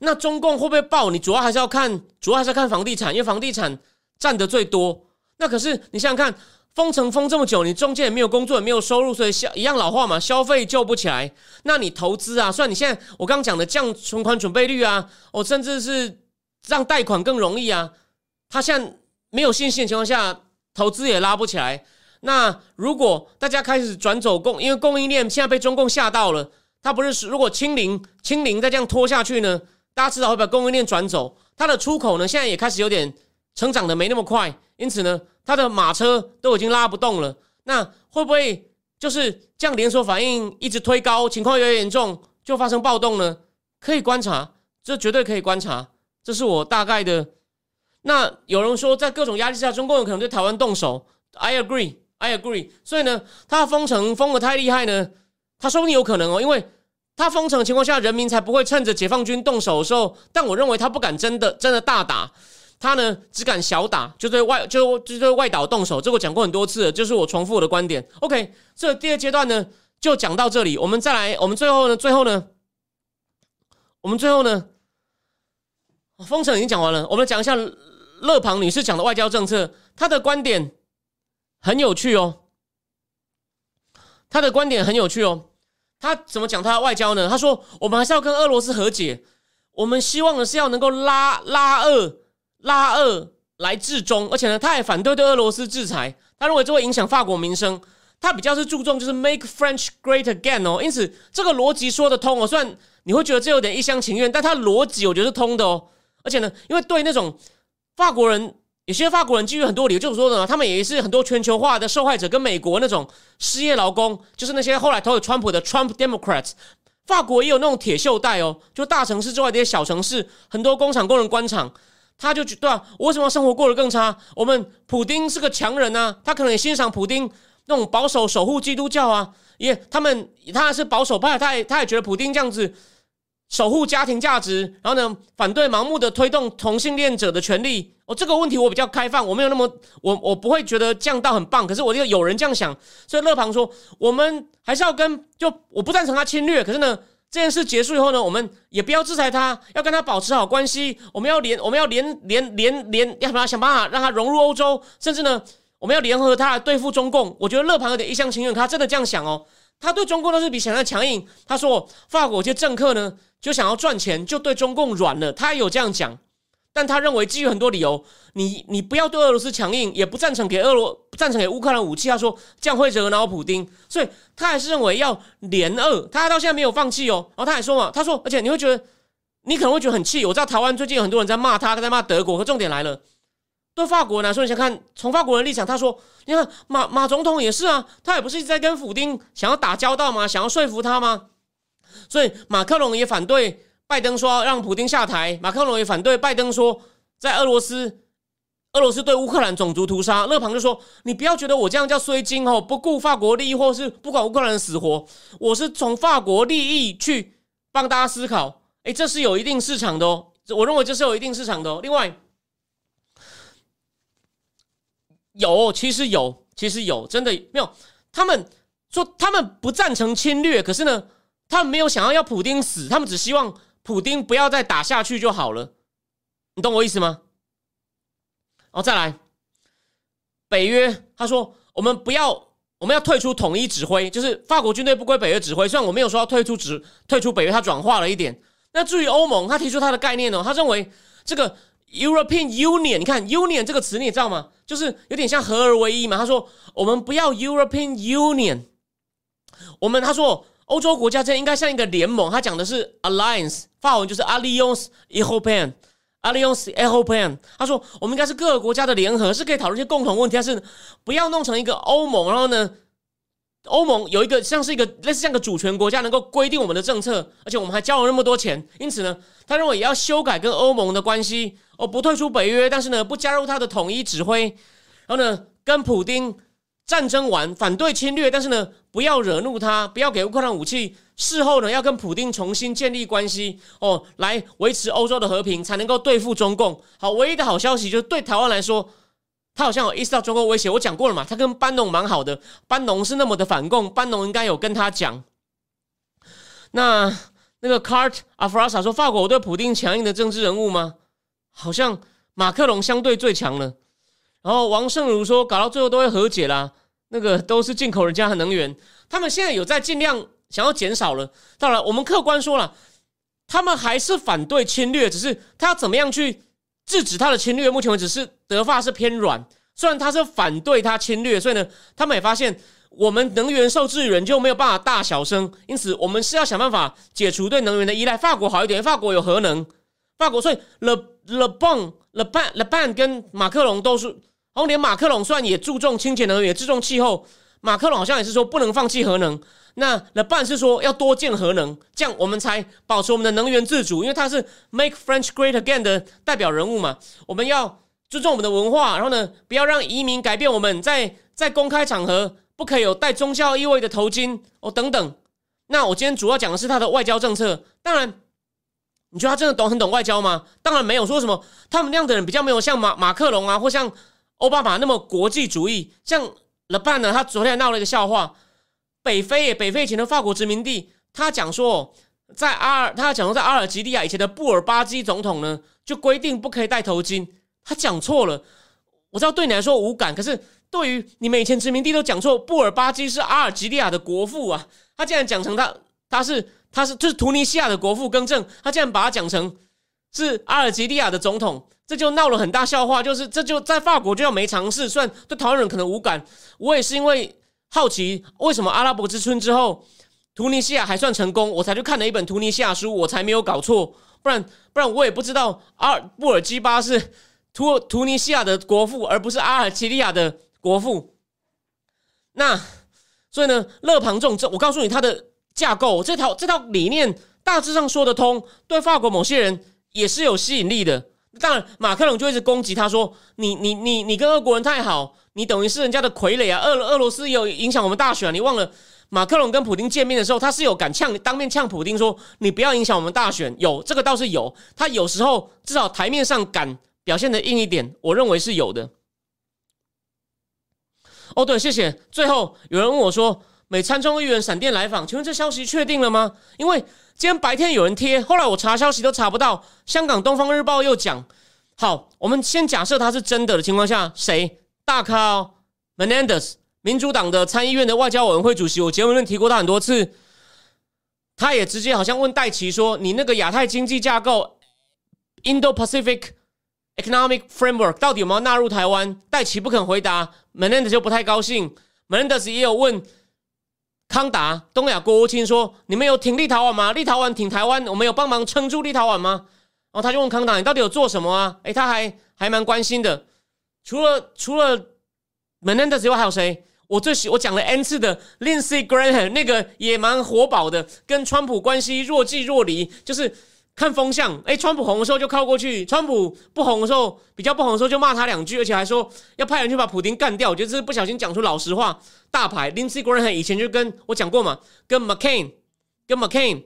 那中共会不会爆？你主要还是要看，主要还是要看房地产，因为房地产占的最多。那可是你想想看，封城封这么久，你中间也没有工作，也没有收入，所以消一样老话嘛，消费救不起来。那你投资啊，虽然你现在我刚刚讲的降存款准备率啊，哦，甚至是让贷款更容易啊。他现在没有信心的情况下，投资也拉不起来。那如果大家开始转走供，因为供应链现在被中共吓到了，他不是如果清零，清零再这样拖下去呢，大家迟早会把供应链转走。它的出口呢，现在也开始有点成长的没那么快，因此呢，它的马车都已经拉不动了。那会不会就是这样连锁反应一直推高，情况越来越严重，就发生暴动呢？可以观察，这绝对可以观察。这是我大概的。那有人说，在各种压力下，中共有可能对台湾动手。I agree, I agree。所以呢，他封城封的太厉害呢，他说不定有可能哦，因为他封城的情况下，人民才不会趁着解放军动手的时候。但我认为他不敢真的真的大打，他呢只敢小打，就对外就就对外岛动手。这我讲过很多次了，就是我重复我的观点。OK，这第二阶段呢就讲到这里，我们再来，我们最后呢，最后呢，我们最后呢，封城已经讲完了，我们讲一下。勒庞女士讲的外交政策，她的观点很有趣哦。她的观点很有趣哦。她怎么讲她的外交呢？她说：“我们还是要跟俄罗斯和解，我们希望的是要能够拉拉俄拉俄来制中，而且呢，他也反对对俄罗斯制裁。他认为这会影响法国民生。他比较是注重就是 make French great again 哦。因此，这个逻辑说得通哦。虽然你会觉得这有点一厢情愿，但他逻辑我觉得是通的哦。而且呢，因为对那种。法国人有些法国人基于很多理由，就是说呢，他们也是很多全球化的受害者，跟美国那种失业劳工，就是那些后来投给川普的 Trump Democrats。法国也有那种铁锈带哦，就大城市之外的一些小城市，很多工厂工人官场，他就觉对啊，我为什么生活过得更差？我们普丁是个强人啊，他可能也欣赏普丁那种保守守护基督教啊，也他们他是保守派，他也他也觉得普丁这样子。守护家庭价值，然后呢，反对盲目的推动同性恋者的权利。哦，这个问题我比较开放，我没有那么我我不会觉得降到很棒。可是我就有人这样想，所以勒庞说，我们还是要跟就我不赞成他侵略。可是呢，这件事结束以后呢，我们也不要制裁他，要跟他保持好关系。我们要联，我们要联联联联，要想办法让他融入欧洲，甚至呢，我们要联合他来对付中共。我觉得勒庞有点一厢情愿，他真的这样想哦。他对中共都是比想象强硬。他说，法国这些政客呢？就想要赚钱，就对中共软了。他有这样讲，但他认为基于很多理由，你你不要对俄罗斯强硬，也不赞成给俄罗赞成给乌克兰武器。他说这样会惹恼普丁，所以他还是认为要联俄。他到现在没有放弃哦。然后他还说嘛，他说，而且你会觉得，你可能会觉得很气。我知道台湾最近有很多人在骂他，他在骂德国。可重点来了，对法国来说，你想看从法国人的立场，他说，你看马马总统也是啊，他也不是一直在跟普丁想要打交道吗？想要说服他吗？所以马克龙也反对拜登说让普京下台，马克龙也反对拜登说在俄罗斯，俄罗斯对乌克兰种族屠杀。勒庞就说：“你不要觉得我这样叫衰精哦，不顾法国利益，或是不管乌克兰的死活，我是从法国利益去帮大家思考。诶，这是有一定市场的哦，我认为这是有一定市场的。另外，有其实有其实有真的没有，他们说他们不赞成侵略，可是呢？”他们没有想要要普丁死，他们只希望普丁不要再打下去就好了。你懂我意思吗？然后再来，北约他说我们不要，我们要退出统一指挥，就是法国军队不归北约指挥。虽然我没有说要退出指退出北约，他转化了一点。那至于欧盟，他提出他的概念呢？他认为这个 European Union，你看 Union 这个词你知道吗？就是有点像合而为一嘛。他说我们不要 European Union，我们他说。欧洲国家这应该像一个联盟，他讲的是 alliance，法文就是 alliance European，alliance European。他说我们应该是各个国家的联合，是可以讨论一些共同问题，但是不要弄成一个欧盟。然后呢，欧盟有一个像是一个类似像个主权国家，能够规定我们的政策，而且我们还交了那么多钱。因此呢，他认为也要修改跟欧盟的关系，哦，不退出北约，但是呢，不加入他的统一指挥。然后呢，跟普丁。战争完，反对侵略，但是呢，不要惹怒他，不要给乌克兰武器，事后呢要跟普丁重新建立关系哦，来维持欧洲的和平，才能够对付中共。好，唯一的好消息就是对台湾来说，他好像有意识到中共威胁。我讲过了嘛，他跟班农蛮好的，班农是那么的反共，班农应该有跟他讲。那那个 Cart 阿弗拉萨说，法国对普丁强硬的政治人物吗？好像马克龙相对最强了。然后王胜如说，搞到最后都会和解啦。那个都是进口人家的能源，他们现在有在尽量想要减少了。当然，我们客观说了，他们还是反对侵略，只是他要怎么样去制止他的侵略？目前为止是德法是偏软，虽然他是反对他侵略，所以呢，他们也发现我们能源受制于人就没有办法大小声，因此我们是要想办法解除对能源的依赖。法国好一点，法国有核能，法国所以 Le Le Bon Le Ban Le Ban 跟马克龙都是。然后连马克龙虽然也注重清洁能源，也注重气候，马克龙好像也是说不能放弃核能。那那办是说要多建核能，这样我们才保持我们的能源自主。因为他是 Make French Great Again 的代表人物嘛，我们要尊重我们的文化，然后呢，不要让移民改变我们在在公开场合不可以有带宗教意味的头巾哦等等。那我今天主要讲的是他的外交政策。当然，你觉得他真的懂很懂外交吗？当然没有。说什么他们那样的人比较没有像马马克龙啊，或像。奥巴马那么国际主义，像勒班呢？他昨天闹了一个笑话。北非，北非以前的法国殖民地，他讲说，在阿尔，他讲说在阿尔及利亚以前的布尔巴基总统呢，就规定不可以戴头巾。他讲错了。我知道对你来说无感，可是对于你们以前殖民地都讲错，布尔巴基是阿尔及利亚的国父啊。他竟然讲成他他是他是就是突尼西亚的国父，更正，他竟然把他讲成是阿尔及利亚的总统。这就闹了很大笑话，就是这就在法国就要没尝试，虽然对台湾人可能无感。我也是因为好奇，为什么阿拉伯之春之后，突尼西亚还算成功，我才去看了一本突尼西亚书，我才没有搞错。不然不然我也不知道阿尔布尔基巴是突突尼西亚的国父，而不是阿尔及利亚的国父。那所以呢，勒庞这种这，我告诉你，他的架构这套这套理念大致上说得通，对法国某些人也是有吸引力的。当然，马克龙就一直攻击他说：“你你你你跟俄国人太好，你等于是人家的傀儡啊！俄俄罗斯有影响我们大选，你忘了？马克龙跟普京见面的时候，他是有敢呛当面呛普京说：你不要影响我们大选。有这个倒是有，他有时候至少台面上敢表现的硬一点，我认为是有的。哦，对，谢谢。最后有人问我说：美参众议员闪电来访，请问这消息确定了吗？因为。今天白天有人贴，后来我查消息都查不到。香港《东方日报》又讲，好，我们先假设它是真的的情况下，谁大咖 Menendez，民主党的参议院的外交委员会主席，我节目里提过他很多次，他也直接好像问戴奇说：“你那个亚太经济架构 （Indo-Pacific Economic Framework） 到底有没有纳入台湾？”戴奇不肯回答，Menendez 就不太高兴。Menendez 也有问。康达东亚国务卿说：“你们有挺立陶宛吗？立陶宛挺台湾，我们有帮忙撑住立陶宛吗？”然后他就问康达：“你到底有做什么啊？”诶，他还还蛮关心的。除了除了 Menendez 之外，还有谁？我最喜我讲了 N 次的 Lindsey Graham，那个也蛮活宝的，跟川普关系若即若离，就是。看风向，哎，川普红的时候就靠过去，川普不红的时候，比较不红的时候就骂他两句，而且还说要派人去把普京干掉。我觉得这是不小心讲出老实话。大牌 Lindsey Graham 以前就跟我讲过嘛，跟 McCain、跟 McCain，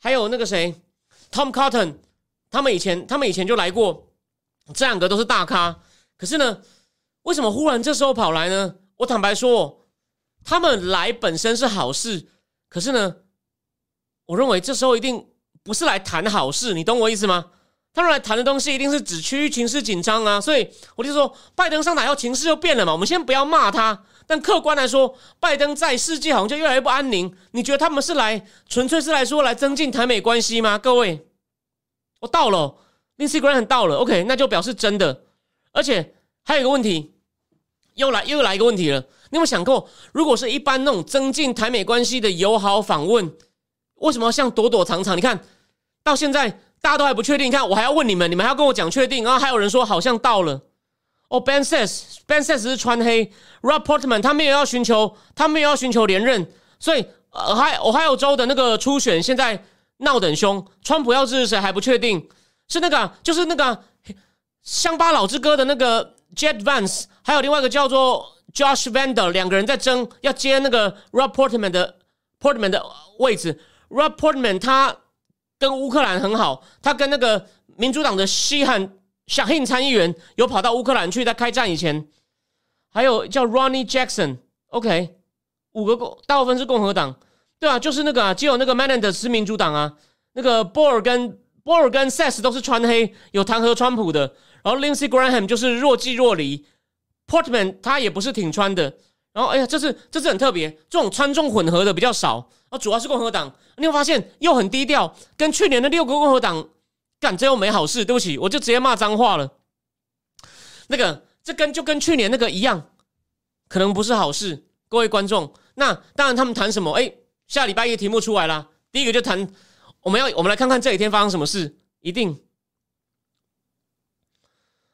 还有那个谁 Tom Cotton，他们以前他们以前就来过，这两个都是大咖。可是呢，为什么忽然这时候跑来呢？我坦白说，他们来本身是好事，可是呢，我认为这时候一定。不是来谈好事，你懂我意思吗？他们来谈的东西一定是指区域情势紧张啊，所以我就说，拜登上台后情势就变了嘛。我们先不要骂他，但客观来说，拜登在世界好像就越来越不安宁。你觉得他们是来纯粹是来说来增进台美关系吗？各位，我到了，Lindsey Graham 到了，OK，那就表示真的。而且还有一个问题，又来又来一个问题了。你有没有想过，如果是一般那种增进台美关系的友好访问，为什么要像躲躲藏藏？你看。到现在大家都还不确定，你看我还要问你们，你们还要跟我讲确定，然后还有人说好像到了。哦，Ben says，Ben says 是穿黑，Rob Portman 他们也要寻求，他们也要寻求连任，所以呃，还俄亥俄州的那个初选现在闹得很凶，川普要支持谁还不确定，是那个就是那个乡巴佬之歌的那个 Jet Vance，还有另外一个叫做 Josh Vander，两个人在争要接那个 Rob Portman 的 Portman 的位置。Rob Portman 他跟乌克兰很好，他跟那个民主党的西汉小 h 参议员有跑到乌克兰去，在开战以前，还有叫 Ronnie Jackson，OK，五个共大部分是共和党，对啊，就是那个啊，只有那个 Manand 是民主党啊，那个波尔跟波尔跟 Seth 都是穿黑，有弹劾川普的，然后 Lindsey Graham 就是若即若离，Portman 他也不是挺穿的。然后，哎呀，这是这是很特别，这种参众混合的比较少，啊，主要是共和党。你会发现又很低调，跟去年的六个共和党干，这又没好事。对不起，我就直接骂脏话了。那个，这跟就跟去年那个一样，可能不是好事。各位观众，那当然他们谈什么？哎，下礼拜一题目出来了，第一个就谈我们要我们来看看这几天发生什么事，一定。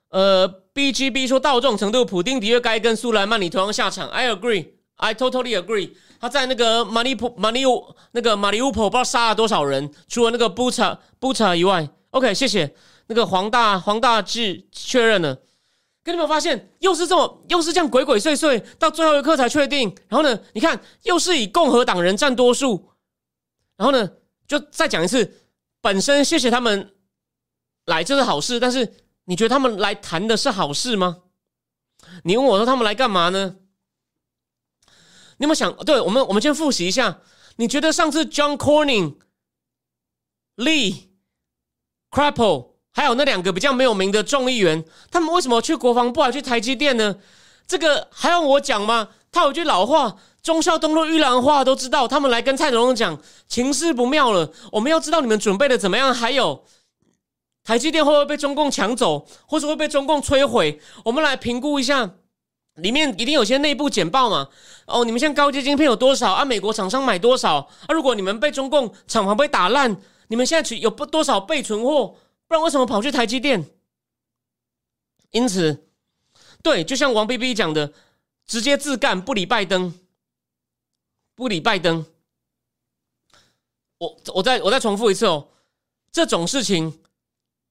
呃，B G B 说到这种程度，普丁的确该跟苏莱曼尼同样下场。I agree, I totally agree。他在那个马里普马里乌那个马里乌普不知道杀了多少人，除了那个布查布查以外。OK，谢谢那个黄大黄大志确认了。跟你们发现又是这么又是这样鬼鬼祟祟，到最后一刻才确定。然后呢，你看又是以共和党人占多数。然后呢，就再讲一次，本身谢谢他们来，这是好事，但是。你觉得他们来谈的是好事吗？你问我说他们来干嘛呢？你有没有想？对我们，我们先复习一下。你觉得上次 John Corning、Lee、Crapple 还有那两个比较没有名的众议员，他们为什么去国防部，还去台积电呢？这个还要我讲吗？他有句老话：“忠孝东路玉兰花”，都知道。他们来跟蔡总统讲情势不妙了，我们要知道你们准备的怎么样。还有。台积电会不会被中共抢走，或是会被中共摧毁？我们来评估一下，里面一定有些内部简报嘛？哦，你们现在高阶晶片有多少？啊，美国厂商买多少？啊，如果你们被中共厂房被打烂，你们现在有不多少备存货？不然为什么跑去台积电？因此，对，就像王 B B 讲的，直接自干，不理拜登，不理拜登。我我再我再重复一次哦，这种事情。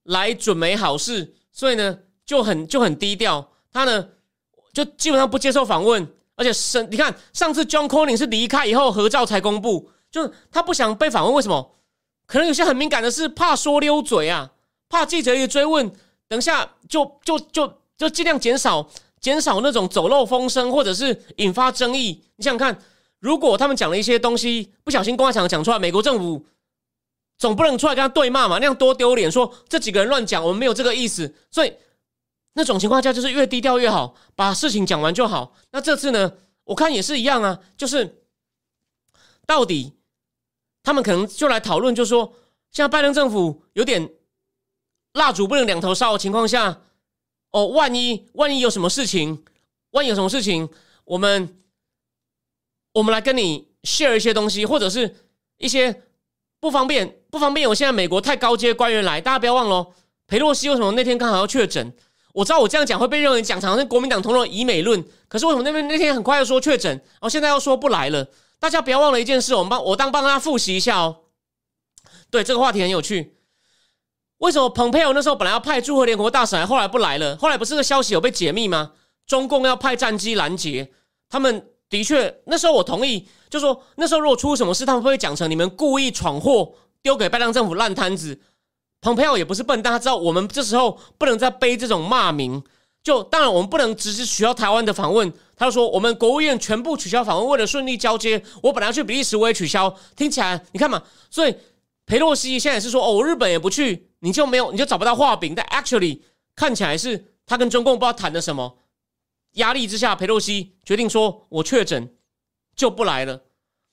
来准没好事，所以呢就很就很低调。他呢就基本上不接受访问，而且是你看上次 John Corning 是离开以后合照才公布，就是他不想被访问。为什么？可能有些很敏感的事，怕说溜嘴啊，怕记者一追问，等下就就就就尽量减少减少那种走漏风声，或者是引发争议。你想想看，如果他们讲了一些东西，不小心公开场讲出来，美国政府。总不能出来跟他对骂嘛，那样多丢脸。说这几个人乱讲，我们没有这个意思。所以那种情况下，就是越低调越好，把事情讲完就好。那这次呢，我看也是一样啊，就是到底他们可能就来讨论，就说现在拜登政府有点蜡烛不能两头烧的情况下，哦，万一万一有什么事情，万一有什么事情，我们我们来跟你 share 一些东西，或者是一些。不方便，不方便。我现在美国太高阶官员来，大家不要忘喽。裴洛西为什么那天刚好要确诊？我知道我这样讲会被认为讲成是国民党同的以美论。可是为什么那边那天很快又说确诊，然后现在又说不来了？大家不要忘了一件事，我们帮我当帮大家复习一下哦。对，这个话题很有趣。为什么蓬佩奥那时候本来要派驻俄联合国大使，后来不来了？后来不是个消息有被解密吗？中共要派战机拦截他们。的确，那时候我同意，就说那时候如果出什么事，他们会讲成你们故意闯祸，丢给拜登政府烂摊子。蓬佩奥也不是笨蛋，他知道我们这时候不能再背这种骂名。就当然我们不能只是取消台湾的访问。他就说我们国务院全部取消访问，为了顺利交接，我本来要去比利时，我也取消。听起来你看嘛，所以裴洛西现在是说哦，日本也不去，你就没有，你就找不到画饼。但 actually 看起来是他跟中共不知道谈的什么。压力之下，佩洛西决定说：“我确诊就不来了。”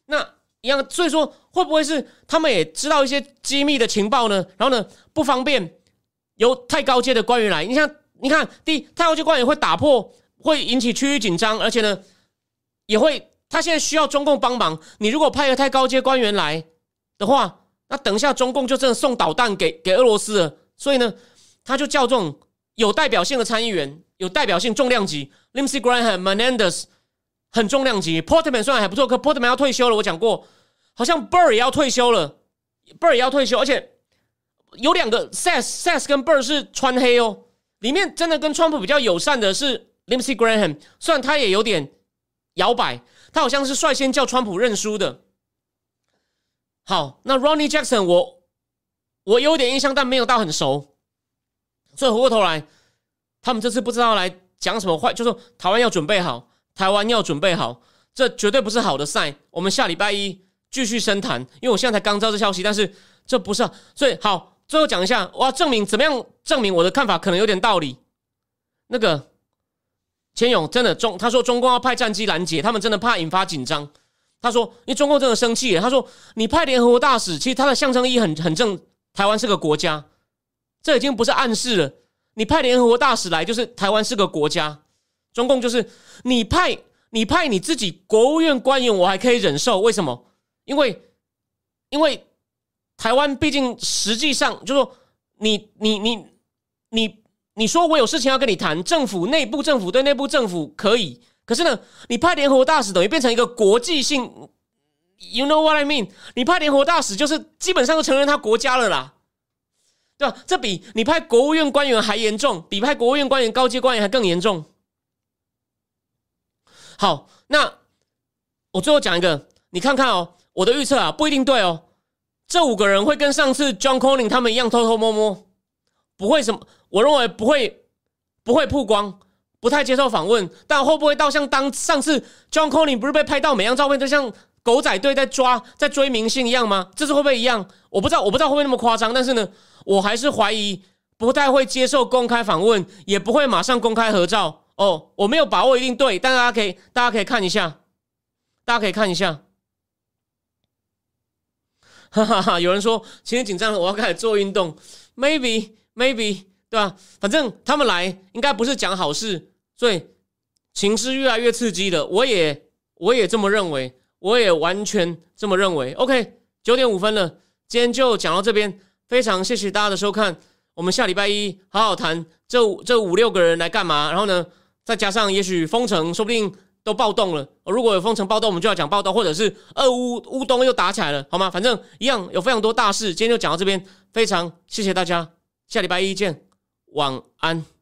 那一样，所以说会不会是他们也知道一些机密的情报呢？然后呢，不方便由太高阶的官员来。你像，你看，第一，太高阶官员会打破，会引起区域紧张，而且呢，也会他现在需要中共帮忙。你如果派个太高阶官员来的话，那等一下中共就真的送导弹给给俄罗斯了。所以呢，他就叫这种有代表性的参议员。有代表性重量级，Lindsey Graham、Menendez 很重量级，Portman 虽然还不错，可 Portman 要退休了。我讲过，好像 Burr 也要退休了，Burr 也要退休，而且有两个 Sass、Sass 跟 Burr 是穿黑哦。里面真的跟川普比较友善的是 Lindsey Graham，虽然他也有点摇摆，他好像是率先叫川普认输的。好，那 Ronnie Jackson 我我有点印象，但没有到很熟。所以回过头来，他们这次不知道来讲什么坏，就说台湾要准备好，台湾要准备好，这绝对不是好的赛。我们下礼拜一继续深谈，因为我现在才刚知道这消息，但是这不是。所以好，最后讲一下，我要证明怎么样证明我的看法可能有点道理。那个钱勇真的中，他说中共要派战机拦截，他们真的怕引发紧张。他说，因为中共真的生气了。他说，你派联合国大使，其实他的象征意义很很正，台湾是个国家。这已经不是暗示了，你派联合国大使来，就是台湾是个国家。中共就是你派你派你自己国务院官员，我还可以忍受。为什么？因为因为台湾毕竟实际上就是说你你你你你说我有事情要跟你谈，政府内部政府对内部政府可以，可是呢，你派联合国大使等于变成一个国际性，You know what I mean？你派联合国大使就是基本上都承认他国家了啦。对吧？这比你派国务院官员还严重，比派国务院官员高阶官员还更严重。好，那我最后讲一个，你看看哦，我的预测啊不一定对哦。这五个人会跟上次 John Conning 他们一样偷偷摸摸，不会什么？我认为不会，不会曝光，不太接受访问。但会不会到像当上次 John Conning 不是被拍到每张照片都像狗仔队在抓在追明星一样吗？这次会不会一样？我不知道，我不知道会不会那么夸张。但是呢？我还是怀疑不太会接受公开访问，也不会马上公开合照哦。我没有把握一定对，但大家可以大家可以看一下，大家可以看一下。哈哈哈！有人说今天紧张了，我要开始做运动。Maybe maybe 对吧？反正他们来应该不是讲好事，所以情势越来越刺激了。我也我也这么认为，我也完全这么认为。OK，九点五分了，今天就讲到这边。非常谢谢大家的收看，我们下礼拜一好好谈这这五六个人来干嘛？然后呢，再加上也许封城，说不定都暴动了。如果有封城暴动，我们就要讲暴动，或者是二乌乌东又打起来了，好吗？反正一样有非常多大事。今天就讲到这边，非常谢谢大家，下礼拜一见，晚安。